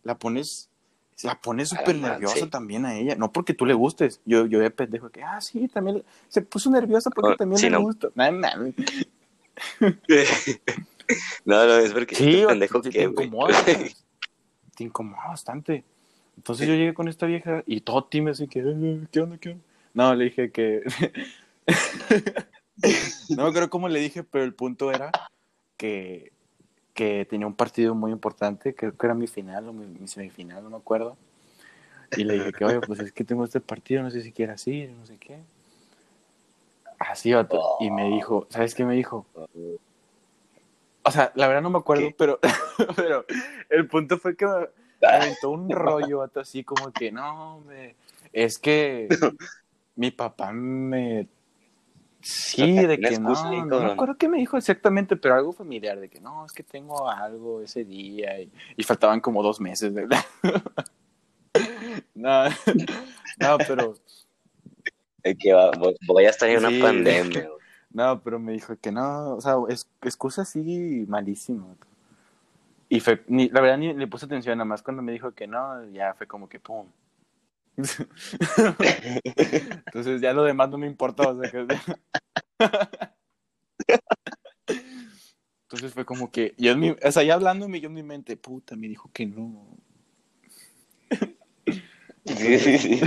la pones, la la súper nerviosa sí. también a ella. No porque tú le gustes. Yo, yo de pendejo que, ah, sí, también se puso nerviosa porque No, también sí, le no. gusta. No. No, no, es porque Sí, este pendejo te, que, te incomoda. te incomoda bastante. Entonces yo llegué con esta vieja y todo tímido, así que, "Eh, ¿qué onda, qué onda? No, le dije que... no me acuerdo cómo le dije, pero el punto era que, que tenía un partido muy importante, creo que era mi final o mi, mi semifinal, no me acuerdo. Y le dije que, oye, pues es que tengo este partido, no sé si quieras ir, no sé qué. Así, vato. Y me dijo, ¿sabes qué me dijo? O sea, la verdad no me acuerdo, ¿Qué? pero, pero el punto fue que me, me aventó un rollo, vato, así como que, no, me, es que mi papá me... Sí, de que no, no me acuerdo qué me dijo exactamente, pero algo familiar, de que no, es que tengo algo ese día y, y faltaban como dos meses, ¿verdad? no, no, pero... Es que va- voy, a estar en una pandemia. No, pero me dijo que no, o sea, es, excusa así malísima. Y fue, ni, la verdad ni le puse atención, nada más cuando me dijo que no, ya fue como que pum. Entonces ya lo demás no me importó. O sea, que- Entonces fue como que, yo en mi, o sea, ya hablándome yo en mi mente, puta, me dijo que no. Sí, sí, sí.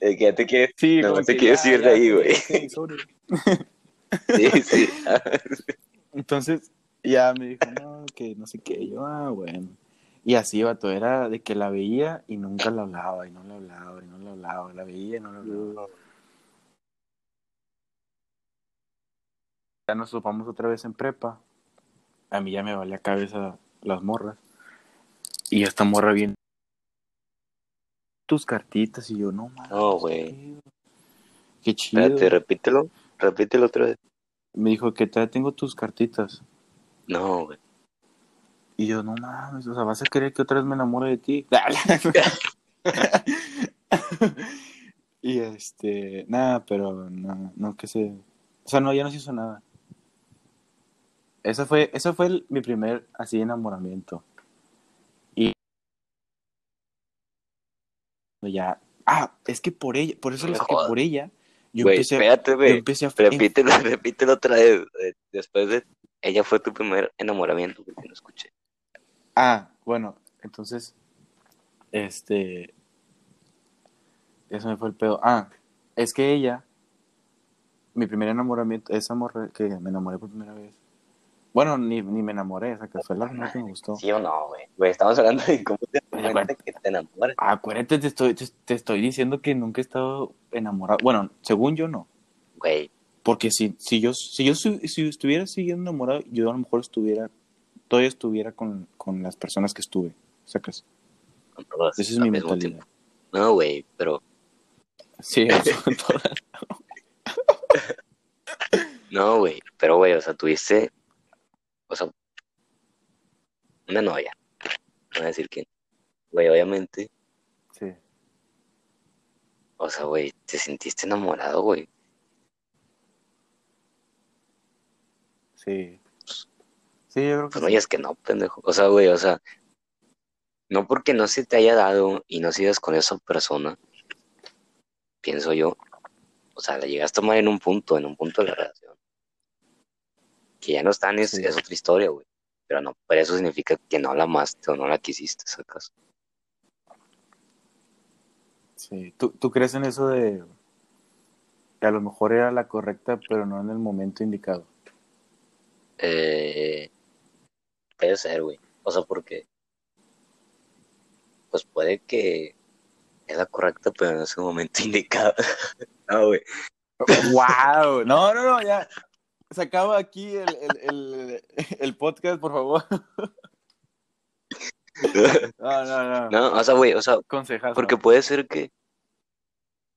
Es que ya te quieres. Sí, No, te quieres ya, ir de ahí, güey. Sí, sí. Entonces ya me dijo, no, que no sé qué. Yo, ah, bueno. Y así, vato, era de que la veía y nunca la hablaba, y no la hablaba, y no la hablaba, la veía y no la hablaba. Ya nos topamos otra vez en prepa. A mí ya me valía cabeza las morras. Y esta morra bien. Tus cartitas, y yo, no mames. No, güey. qué- chido. Espérate, repítelo. Repítelo otra vez. Me dijo que todavía tengo tus cartitas. No, güey. Y yo, no mames, o sea, vas a querer que otra vez me enamore de ti. y este, nada, pero no, no que se. O sea, no, ya no se hizo nada. Ese fue, ese fue el- mi primer así enamoramiento. Y ya. Ah, es que por ella, por eso lo saqué, por ella. Yo Güey, empecé, espérate, yo empecé a Repítelo, repítelo otra vez. Después de. Ella fue tu primer enamoramiento, porque no escuché. Ah, bueno, entonces, este, eso me fue el pedo. Ah, es que ella, mi primer enamoramiento, esa morra que me enamoré por primera vez. Bueno, ni, ni me enamoré, esa que fue la primera que me gustó. ¿Sí o no, güey? Güey, estamos hablando de cómo te cuenta que te enamoras. Acuérdate, te estoy, te, te estoy diciendo que nunca he estado enamorado. Bueno, según yo no. Güey, Porque si, si yo, si yo su- si estuviera siguiendo enamorado, yo a lo mejor estuviera, todavía estuviera con, con las personas que estuve. ¿Sacas? con todas. Esa es mi mentalidad. No, güey, pero. Sí, todas. No, güey. Pero, güey, o sea, tuviste. O sea. Una novia. No voy a decir quién. Güey, obviamente. Sí. O sea, güey, te sentiste enamorado, güey. Sí. Sí, yo creo que Pues no sí. digas que no, pendejo. O sea, güey, o sea. No porque no se te haya dado y no sigas con esa persona. Pienso yo. O sea, la llegaste a tomar en un punto, en un punto de la relación. Que ya no están, es, es otra historia, güey. Pero no, pero eso significa que no la amaste o no la quisiste, sacas. Sí. ¿Tú, ¿Tú crees en eso de que a lo mejor era la correcta, pero no en el momento indicado? Eh, puede ser, güey. O sea, porque. Pues puede que es la correcta, pero en ese momento indicado. no, güey. ¡Wow! No, no, no, ya. Se acaba aquí el, el, el, el podcast, por favor. No, no, no. No, o sea, güey, o sea, Consejazo. porque puede ser que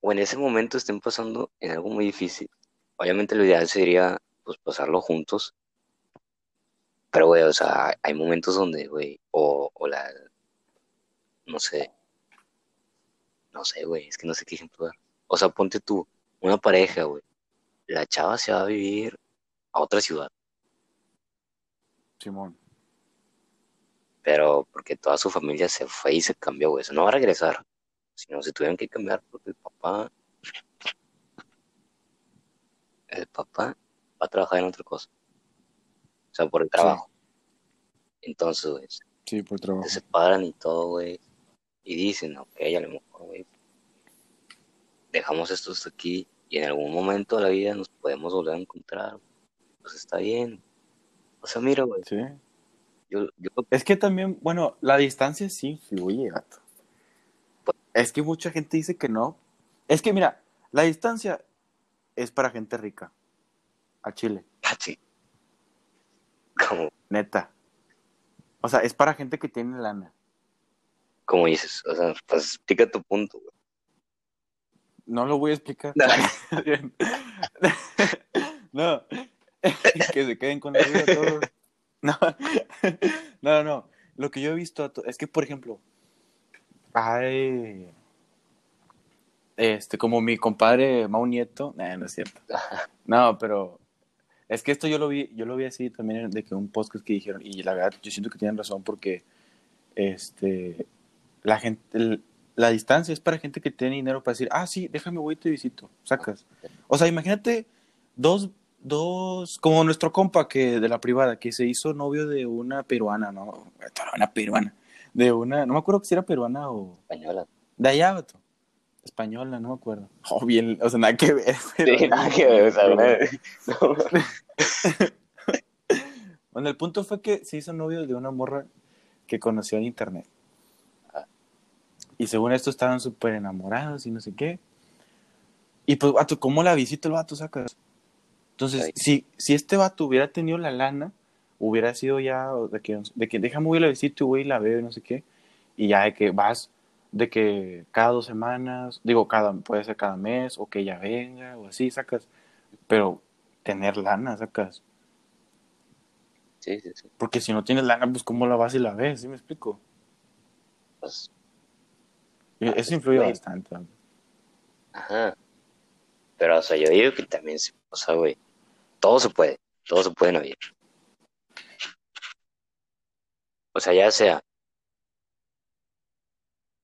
o en ese momento estén pasando en algo muy difícil. Obviamente lo ideal sería pues pasarlo juntos. Pero, güey, o sea, hay momentos donde, güey, o, o la, no sé, no sé, güey, es que no sé qué ejemplo dar. O sea, ponte tú, una pareja, güey, la chava se va a vivir a otra ciudad, Simón. pero porque toda su familia se fue y se cambió, güey, eso no va a regresar, sino se tuvieron que cambiar porque el papá, el papá va a trabajar en otra cosa, sea, por el trabajo. Entonces, güey, Sí, por trabajo. se separan y todo, güey. Y dicen, ok, a lo mejor, güey, dejamos esto hasta aquí y en algún momento de la vida nos podemos volver a encontrar. Pues está bien. O sea, mira, güey, Sí. yo, yo, Es que también, bueno, la distancia sí influye, gato. Es que mucha gente dice que no. Es que, mira, la distancia es para gente rica. A Chile, ah, sí. Neta. O sea, es para gente que tiene lana. como dices, o sea, pues explica tu punto, güey. No lo voy a explicar. No. no. que se queden con la vida todos. No. no, no. Lo que yo he visto es que, por ejemplo, hay. Este, como mi compadre Mau Nieto. Nah, no es cierto. No, pero. Es que esto yo lo vi, yo lo vi así también de que un podcast que dijeron, y la verdad, yo siento que tienen razón porque este la gente el- la distancia es para gente que tiene dinero para decir, ah, sí, déjame, voy y te visito, sacas. O sea, imagínate dos, dos, como nuestro compa que de la privada, que se hizo novio de una peruana, ¿no? Una peruana, de una, no me acuerdo si era peruana o Española. de allá. Española, no me acuerdo. Oh, bien, o sea, nada que ver. pero- Sí, nada que ver, o sea, güey. No, Bueno, el punto fue que se hizo novio de una morra que conoció en internet. Y según esto estaban súper enamorados y no sé qué. Y pues, vato, ¿cómo la visita el vato, sacas? Entonces, Ay. si, si este vato hubiera tenido la lana, hubiera sido ya de que, de que déjame voy a la visita y voy y la veo y no sé qué. Y ya de que vas, de que cada dos semanas, digo, cada, puede ser cada mes, o que ella venga, o así, sacas. Pero tener lana, sacas. Sí, sí, sí. Porque si no tienes lana, pues cómo la vas y la ves, ¿sí me explico? Pues, Y Eso influye Güey. bastante. ajá. Pero, o sea, yo digo que también, se- o sea, güey, todo se puede, todo se puede en la vida. O sea, ya sea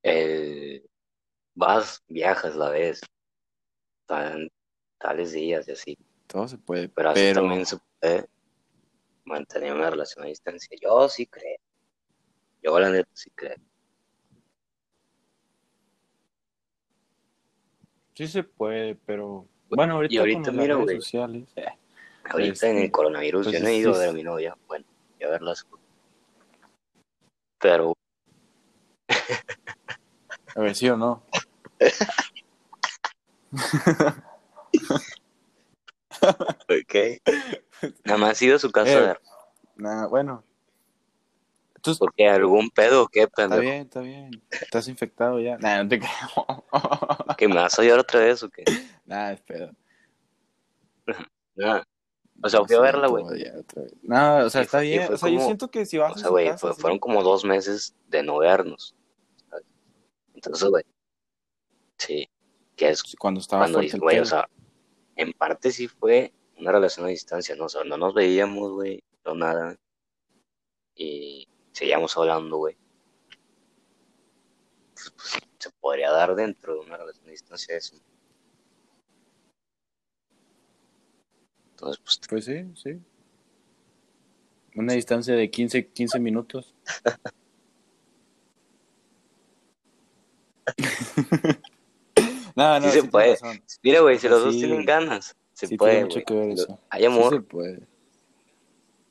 el vas, viajas, la ves, tan, tales días y así, Todo se puede. pero así Pero, también se puede mantener una relación a distancia. Yo sí creo. Yo la neta sí creo. sí se puede, pero. Bueno, ahorita, Y ahorita, con las mira, redes sociales. eh, Ahorita Este, en el coronavirus pues yo no he sí, ido a ver a mi novia, bueno, y a verlas. Pero, a ver, sí o no. ¿qué? Nada más he ido a su casa Eh. Nada, bueno. Porque algún pedo, o ¿qué, está pendejo? bien, está bien. Estás infectado ya. Nah, no te creo. ¿Que me vas a odiar otra vez o qué? Nada, es pedo. Nada. O sea, fui a verla, güey. No, o sea, está bien. O sea, yo siento que si vas O sea, güey, casa, fue- sí. fueron como dos meses de no vernos. ¿sabes? Entonces, güey, sí, que es Cuando estaba cuando fuerte dices, el güey, o sea, en parte sí fue una relación a distancia, ¿no? O sea, no nos veíamos, güey, no nada. Y seguíamos hablando, güey. Pues, pues, se podría dar dentro de una relación a distancia eso. Entonces, pues, Pues sí, sí. Una distancia de 15, 15 minutos. no, no, Sí se puede. mira, güey, si los dos Sí. tienen ganas, se Sí, puede, mucho que ver eso. Hay Sí amor, se puede.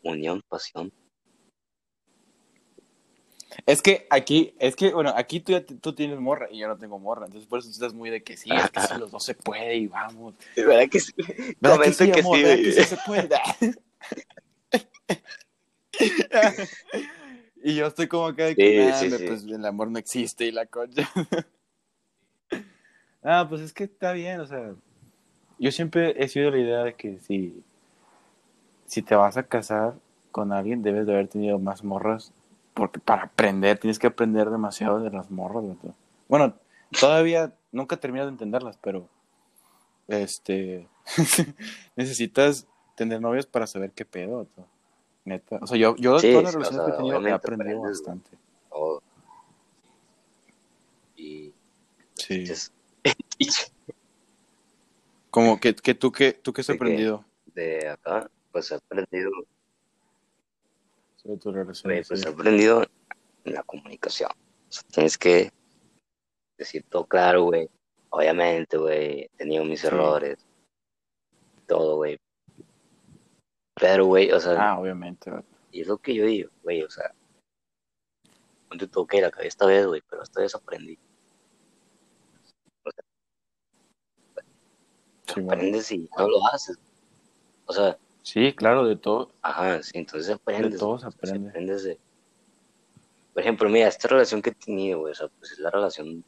unión, pasión. Es que aquí, es que, bueno, aquí tú, ya tú tienes morra y yo no tengo morra. Entonces por eso estás muy de que sí, es que sí, los dos se puede y vamos. ¿Verdad que sí? ¿Verdad Comenta que, amor? sí, ¿Verdad que sí se puede? Y yo estoy como que, que, Sí, "Nah, sí, sí. pues el amor no existe y la concha. Ah, pues es que está bien, o sea, yo siempre he sido la idea de que si, si te vas a casar con alguien, debes de haber tenido más morras, porque para aprender, tienes que aprender demasiado de las morras, vato. Bueno, todavía nunca terminas de entenderlas, pero este necesitas tener novias para saber qué pedo, vato. Neta. O sea, yo, yo de Sí, todas las o relaciones que he tenido he aprendido bastante. todo. Y Sí. es- Como que, que tú, que, tú que has aprendido de acá, pues he aprendido, sobre tu relación. güey, pues sí. he aprendido en la comunicación. O sea, tienes que decir todo claro, güey. Obviamente, güey, he tenido mis Sí. errores, todo, güey. Pero, güey, o sea, Ah, obviamente. y es lo que yo digo, güey, o sea, no te toqué la cabeza esta vez, güey, pero esta vez aprendí. Aprendes y no lo haces. O sea, Sí, claro, de todo. ajá, sí, entonces aprendes. De todo se entonces aprende. aprendes de... Por ejemplo, mira, esta relación que he tenido, güey, o sea, pues es la relación,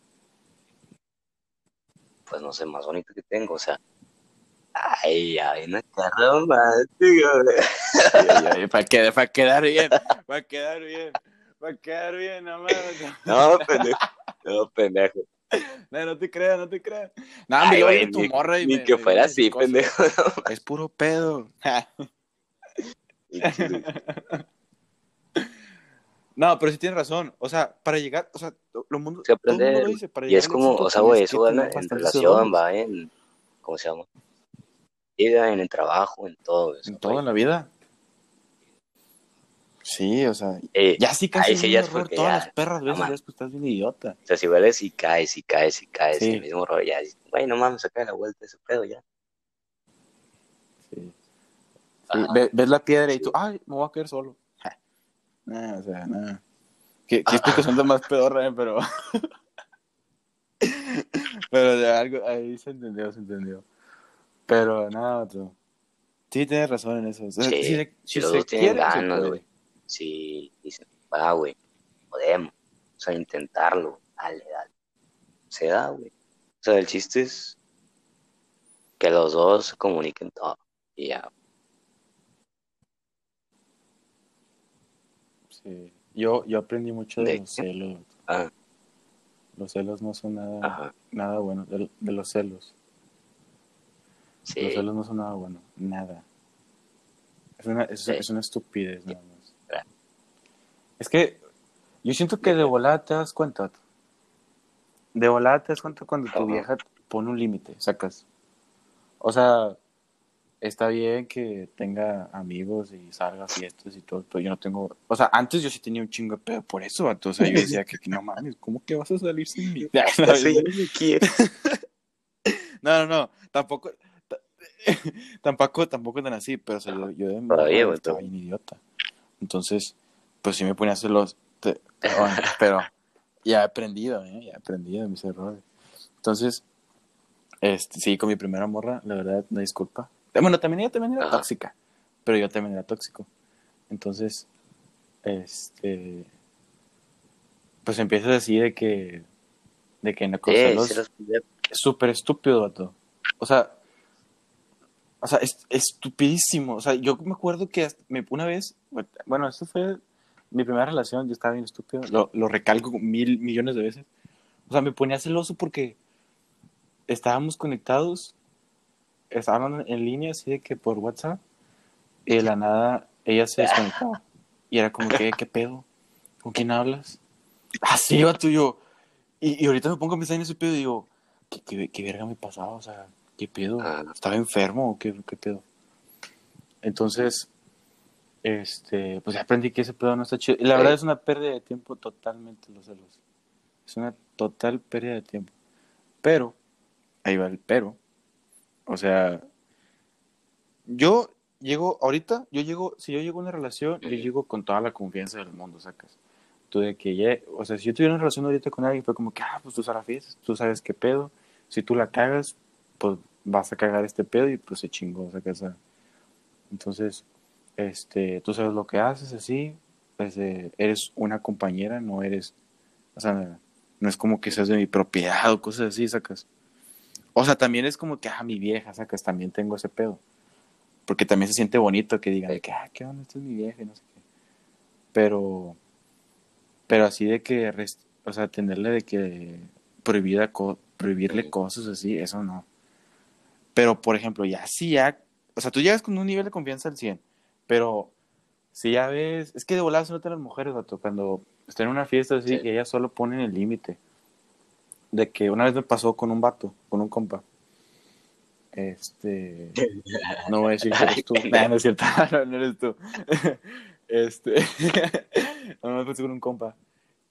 pues no sé, más bonita que tengo, o sea, ay, ay, una cara romántica, güey. para, que, para quedar bien, para quedar bien, para quedar bien, nada más. No, pendejo, no, pendejo. No, no te creas, no te creas. No, Ay, güey, tu ni, morra y ni me- que me fuera así, cosas. pendejo. Es puro pedo. No, pero sí tienes razón. O sea, para llegar, o sea, lo mundo, Se todo el mundo aprende, dice, para y llegar es como, o sea, güey, eso va en, en relación, va en, ¿cómo se llama? Vida, en el trabajo, en todo eso. En toda güey. la vida. Sí, o sea, Eh, ya sí casi sí ya error todas ya, las perras veces, ya es que estás bien idiota. O sea, si vuelves y caes y caes y caes, Sí. el mismo rollo, ya, güey, no mames, saca la vuelta ese pedo ya. Sí. Sí, ve- ves la piedra y tú, ay, me voy a caer solo. Ja. Nah, o sea, nada. ¿Qué, qué explicación más pedorra, eh? pero. pero de algo, ahí se entendió, se entendió. Pero nada, tú. Sí, tienes razón en eso. O sea, Sí, si, si si se quiere, ganas, güey. Si dicen, va, güey, podemos. O sea, intentarlo. Dale, dale. Se da, güey. O sea, el chiste es que los dos se comuniquen todo. Y ya. Sí. Yo, yo aprendí mucho de ¿De los qué? celos. Ah, Los celos no son nada, ajá. nada bueno. De, de los celos. Los Sí. celos no son nada bueno. Nada. Es una, es, Sí. es una estupidez nada más. Es que yo siento que de volada te das cuenta. De volada te das cuenta cuando tu Ajá. vieja pone un límite, sacas. O sea, está bien que tenga amigos y salga a fiestas y todo, pero yo no tengo. O sea, antes yo sí tenía un chingo de pedo por eso, vato. O sea, yo decía que, no mames, ¿cómo que vas a salir sin mí? No, no, no, tampoco. ta- tampoco, tampoco tan así, pero o sea, yo, yo de mi Todavía, estaba bien idiota. Entonces, pues sí me ponía celos. te- pero, bueno, pero ya he aprendido, ¿eh? Ya he aprendido de mis errores. Entonces, este, sí, con mi primera morra, la verdad, no disculpa. Bueno, también ella también era Ajá. tóxica, pero yo también era tóxico. Entonces, este, pues empiezas así de que, de que no los súper estúpido, vato. O sea, o sea, es estupidísimo. O sea, yo me acuerdo que hasta- me, una vez, bueno, eso fue mi primera relación, yo estaba bien estúpido, lo, lo recalco mil millones de veces. O sea, me ponía celoso porque estábamos conectados, estábamos en línea así de que por WhatsApp, y de la nada ella se desconectaba. Y era como que, ¿qué pedo? ¿Con quién hablas? Así, vato, yo. Y, y ahorita me pongo a pensar en ese pedo y digo, ¿qué, qué, qué verga me pasaba? O sea, ¿qué pedo? Ah. ¿Estaba enfermo o qué, qué pedo? Entonces, este, pues aprendí que ese pedo no está chido. Y la verdad es una pérdida de tiempo totalmente los celos. Es una total pérdida de tiempo. Pero, ahí va el pero. O sea, yo llego, ahorita, yo llego, si yo llego a una relación, yo llego con toda la confianza del mundo, sacas. Tú de que ya, o sea, si yo tuviera una relación ahorita con alguien, fue como que, ah, pues tú sabes, fiestas, tú sabes qué pedo. Si tú la cagas, pues vas a cagar este pedo y pues se chingó, sacas. a- Entonces, este, tú sabes lo que haces, así, pues, eh, eres una compañera, no eres, o sea, no es como que seas de mi propiedad o cosas así, sacas. O sea, también es como que, ah, mi vieja, sacas, también tengo ese pedo. Porque también se siente bonito que digan, que, ah, qué onda, esta es mi vieja, y no sé qué. Pero, pero así de que, o sea, tenerle de que prohibida, prohibirle cosas así, eso no. Pero, por ejemplo, ya sí, ya, o sea, tú llegas con un nivel de confianza al 100, pero si ya ves, es que de volada se notan las mujeres, gato, cuando están en una fiesta así, que ellas solo ponen el límite. De que una vez me pasó con un vato, con un compa. Este. No voy a decir que eres tú. no, no es cierto, no, eres tú. Este. no me pasó con un compa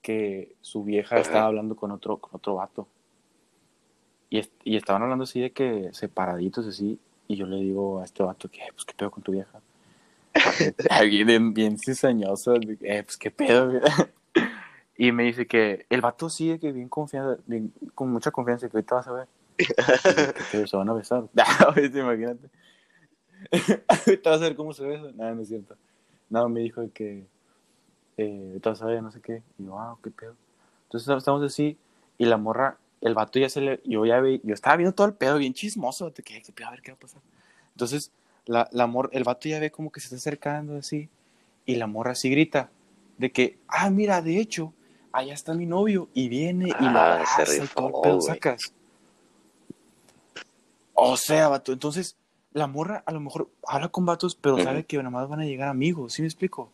que su vieja estaba hablando con otro, con otro vato. Y, y estaban hablando así de que separaditos así. Y yo le digo a este vato que, pues, ¿qué pedo con tu vieja? bien, bien cizañoso, eh, pues, ¿qué pedo? y me dice que el vato sigue que bien confiado, con mucha confianza, que ahorita vas a ver. que se van a besar. imagínate. ahorita vas a ver cómo se besan. Nada, no es cierto. Nada, me dijo que eh, ahorita vas a ver, no sé qué. Y yo, ah, qué pedo. Entonces estamos así, y la morra el vato ya se le, yo ya vi, yo estaba viendo todo el pedo bien chismoso, de que, a ver qué va a pasar. Entonces, la, la mor, el vato ya ve como que se está acercando así, y la morra así grita, de que, ah, mira, de hecho, allá está mi novio, y viene y lo ah, abraza y todo el pedo sacas. O sea, vato, entonces, la morra a lo mejor habla con vatos, pero sabe que nada más van a llegar amigos, ¿sí me explico?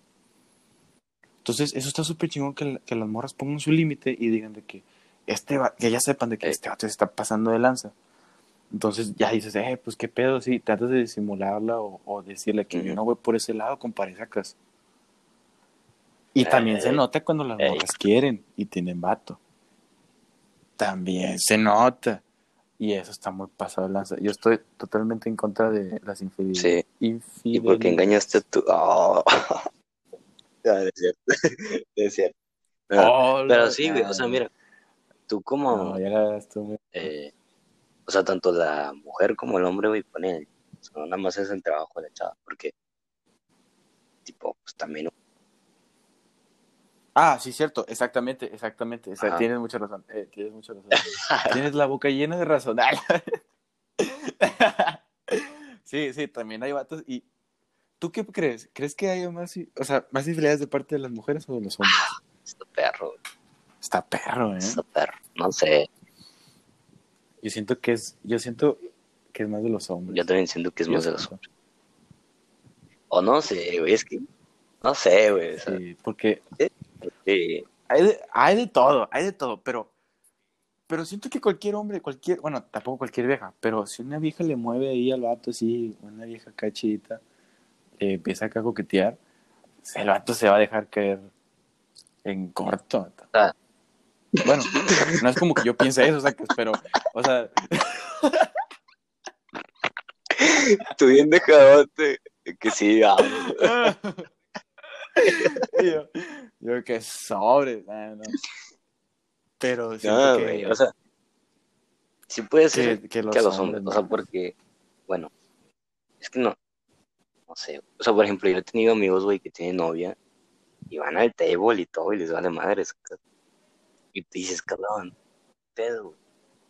Entonces, eso está súper chingón que, que las morras pongan su límite y digan de que, este que ya sepan de que este vato se está pasando de lanza. Entonces ya dices, eh, pues qué pedo, sí, tratas de disimularla o, decirle que yo no voy por ese lado, con sacas. Y también se nota cuando las morras quieren y tienen vato. También se nota. Y eso está muy pasado de lanza. Yo estoy totalmente en contra de las infidelidades. Sí. ¿Y porque engañaste a tu.? Oh. es cierto. es cierto. Oh, pero sí, o sea, mira, tú como... Eh, o sea, tanto la mujer como el hombre, güey, ponen, o nada más es el trabajo de la chava, porque, tipo, pues también... Ah, sí, cierto, exactamente, exactamente, tienes mucha razón, eh, tienes mucha razón. tienes la boca llena de razón. sí, sí, también hay vatos y... ¿Tú qué crees? ¿Crees que hay más, o sea, más infidelidades de parte de las mujeres o de los hombres? Este perro. Está perro, ¿eh? Está perro, no sé. Yo siento que es, yo siento que es más de los hombres. Yo también siento que es más de los hombres. O no sé, güey, es que, no sé, güey. sí, porque sí. Hay, de, hay de todo, hay de todo, pero, pero siento que cualquier hombre, cualquier, bueno, tampoco cualquier vieja, pero si una vieja le mueve ahí al vato así, una vieja cachita, empieza a coquetear, el vato se va a dejar caer en corto. Ah, bueno, no es como que yo piense eso, o sea, pero, o sea. Tú bien dejadote, que sí, vamos. yo, yo que sobre, no. Pero no, que, o sea, sí puede ser que, los, a los hombres, o sea, porque, bueno, es que no, no sé, o sea, por ejemplo, yo he tenido amigos, güey, que tienen novia y van al table y todo y les vale madres. Y te dices, cabrón, pedo.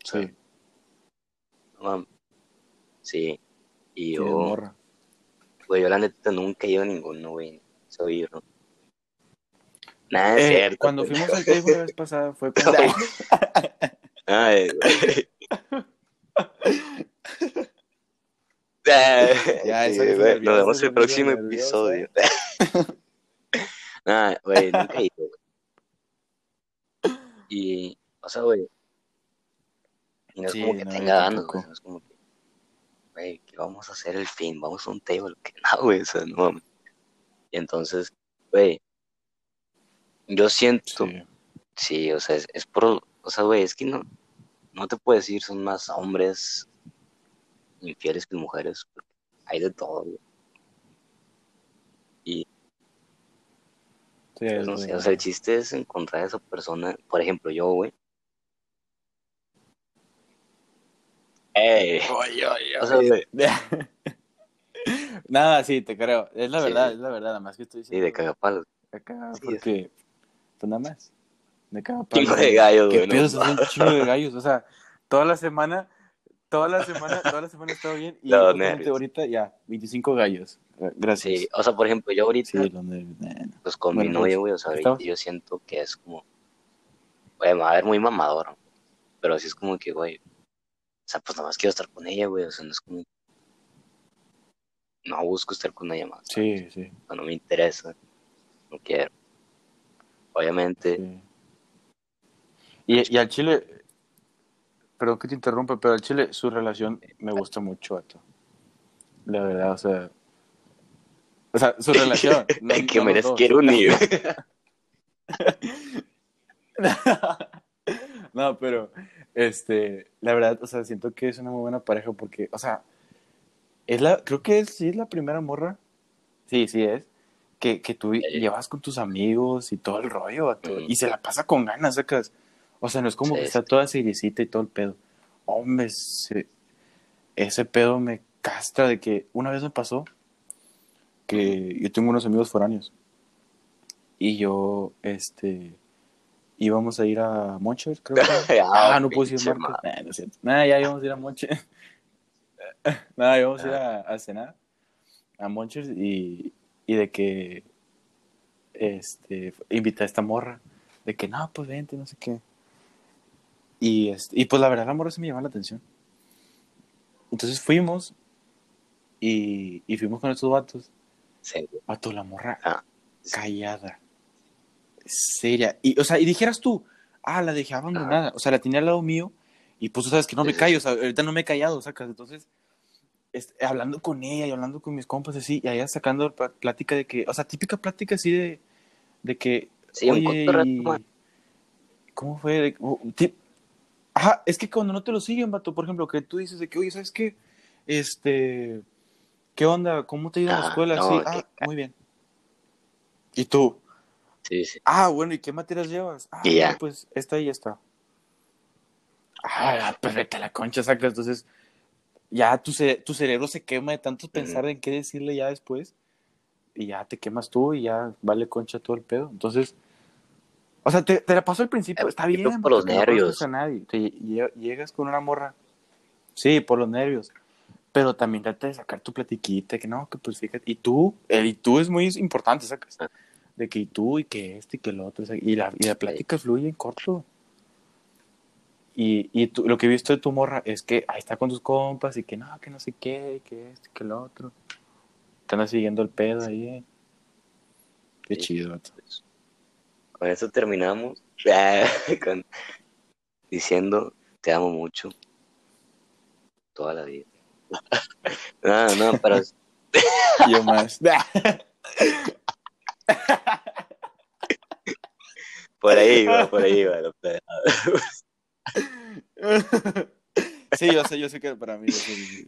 Sí. No, sí. Y yo. Güey, yo la neta nunca he ido a ninguno, güey. Soy yo, ¿no? Nada, es eh, cierto. Cuando fuimos al table la vez pasada fue con. Ay, güey. ya, eso sí, güey. Nos vemos el próximo episodio. Nada, güey, nunca he ido, güey. Y, o sea, güey. Y no es como que tenga ganas, güey. No es como que, güey, que vamos a hacer el fin, vamos a un table. Que no, güey, o sea, no. Y entonces, güey, yo siento, sí, o sea, es, es por, o sea, güey, es que no, no te puedes decir, son más hombres infieles que mujeres. Hay de todo, güey. Y no sé, o sea, el chiste es encontrar a esa persona, por ejemplo, yo, güey. ¡Ey! O sea, Nada, sí, te creo. Es la verdad, es la verdad, nada más que estoy diciendo. Sí, de cagapalos. Acá, Sí, porque, pues nada más. De cada Chingo de gallos, ¿Qué güey. no un mames. chingo de gallos. O sea, toda la semana, toda la semana, toda la semana estaba bien. Y nervios. ahorita ya, 25 gallos. Gracias. Sí, o sea, por ejemplo, yo ahorita, Sí, pues con Bueno, mi novia, güey, o sea, ahorita yo siento que es como, güey, me va a ver muy mamador, pero así es como que, güey, o sea, pues nada más quiero estar con ella, güey, o sea, no es como, no busco estar con ella más, Sí, sí. o sea, no me interesa, no quiero. Obviamente, sí. Y, y al Chile, perdón que te interrumpa, pero al Chile su relación me gusta mucho, vato. La verdad, o sea. O sea, su relación. no- que no me dos. quiero unir. no, pero, este, la verdad, o sea, siento que es una muy buena pareja porque, o sea, es la, creo que es, sí es la primera morra, sí, sí es, que, que tú llevas con tus amigos y todo el rollo, y se la pasa con ganas, sacas, o sea, no es como Sí, que está toda seriecita y todo el pedo, hombre, se- ese pedo me castra de que una vez me pasó yo tengo unos amigos foráneos y yo, este, íbamos a ir a Monchers, creo que. Ah, no puedo decir marcas. Nah, no es cierto. Nah, ya íbamos a ir a Monchers. Nada, íbamos a ir a, a cenar a Monchers y, y de que, este, invité a esta morra, de que, no, pues vente, no sé qué. Y, este, y pues la verdad la morra se me llamaba la atención. Entonces fuimos y, y fuimos con estos vatos. Vato, la morra Ah, callada, seria. Y, o sea, y dijeras tú, ah, la dejé abandonada. O sea, la tenía al lado mío y pues tú sabes que no me callo. O sea, ahorita no me he callado, sacas. Entonces, este, hablando con ella y hablando con mis compas así, y allá sacando pl- plática de que, o sea, típica plática así de, de que, Sí, oye, y-. ¿cómo fue? De- oh, Ajá, es que cuando no te lo siguen, vato, por ejemplo, que tú dices de que, oye, ¿sabes qué? Este, ¿qué onda? ¿Cómo te ha ido en la Ah, escuela? no, sí, ah, muy bien. ¿Y tú? Sí, sí. Ah, bueno, ¿y qué materias llevas? Ah, Y ya. pues esta y esta. Ah, pues vete a la concha, saca. Entonces, ya tu, ce- tu cerebro se quema de tanto pensar en qué decirle ya después. Y ya te quemas tú y ya vale concha todo el pedo. Entonces, o sea, te, te la pasó al principio, Eh, está bien. por los no nervios. a nadie. Te lle- llegas con una morra. Sí, por los nervios. Pero también trata de sacar tu platiquita, que no, que pues fíjate. Y tú, el y tú es muy importante, sacas. De que y tú, y que este, y que el otro. Y la, y la plática fluye en corto. Y, y tú- lo que he visto de tu morra es que ahí está con tus compas y que no, que no sé qué, y que este, que el otro. Anda siguiendo el pedo ahí. eh. Qué Sí. chido, con eso terminamos. Con- diciendo te amo mucho. Toda la vida. No, no, pero Yo más. por ahí va, por ahí va. sí, yo sé, yo sé que para mí. sé-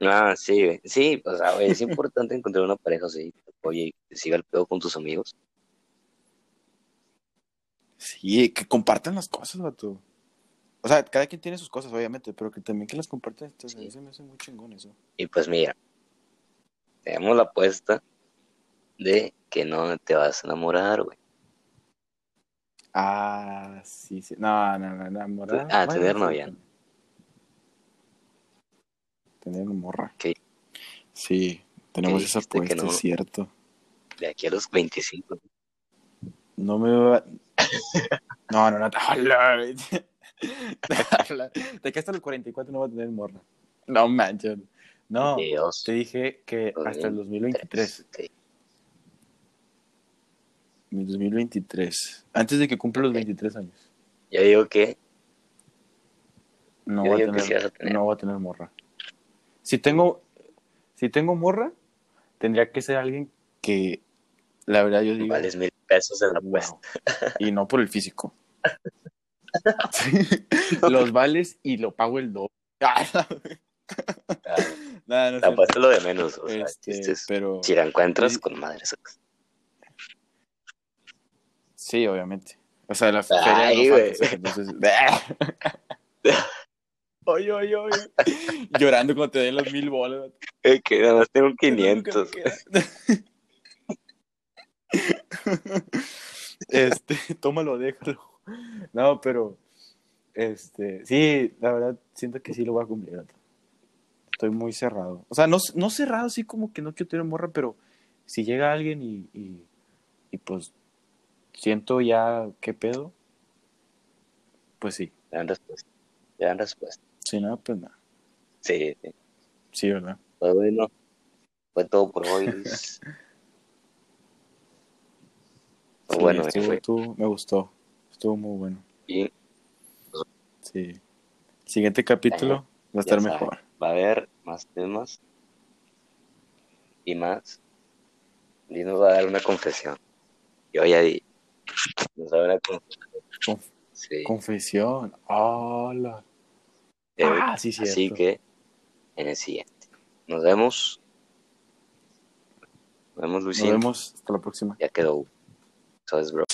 No, sí. Sí, o sea, güey, es importante encontrar una pareja así. Oye, que siga el pedo con tus amigos. Sí, que compartan las cosas, vato. O sea, cada quien tiene sus cosas, obviamente, pero que también que las compartan. Entonces, Sí. se me hace muy chingón eso. Y pues mira, tenemos la apuesta de que no te vas a enamorar, güey. Ah, sí, sí. No, no, no, enamorar. Ah, Bueno, tener novia. Tener morra. Ok. Sí, tenemos esa apuesta, no. es cierto. De aquí a los 25. No me va. No, no, no. De que hasta los 44 no va a tener morra. No manches. No, Dios. te dije que hasta el 2023. Ok. Mi 2023. Antes de que cumpla los Ok. 23 años. Yo digo que No Yo voy a que tener, sí vas a tener. no voy a tener morra. Si tengo, si tengo morra, tendría que ser alguien que la verdad yo digo. vales mil pesos en la apuesta. "Wow". Y no por el físico. Sí. Los vales y lo pago el doble. Ah, Nada, no es La cierto. apuesta es lo de menos. O sea, Este, pero si la encuentras, Sí. con madre sacas. sí, obviamente. O sea, la Ay, feria no güey. falta, entonces. Oye, oye, oye. Llorando cuando te den las mil bolas. Eh, que nada más tengo Es lo único que 500. este, tómalo, déjalo. No, pero, este, sí, la verdad, siento que sí lo voy a cumplir. Estoy muy cerrado. O sea, no, no cerrado así como que no quiero tener morra, pero si llega alguien y, y, y pues siento ya qué pedo, pues sí. Ya dan respuesta. Ya dan respuesta. Si no, pues nada. Sí, sí. Sí, ¿verdad? Pues bueno, fue todo por hoy. Sí, bueno, estuvo, fue- estuvo- me gustó. Estuvo muy bueno. y Sí. Siguiente capítulo va a estar mejor. Va a haber más temas y más. Nos va a dar una confesión. Yo ya di. Nos va a dar una confesión. Conf- Sí. Confesión. Hola. Eh, Ah, sí, Así que en el siguiente. Nos vemos. Nos vemos, Nos Luisín. vemos hasta la próxima. Ya quedó. So let's bro.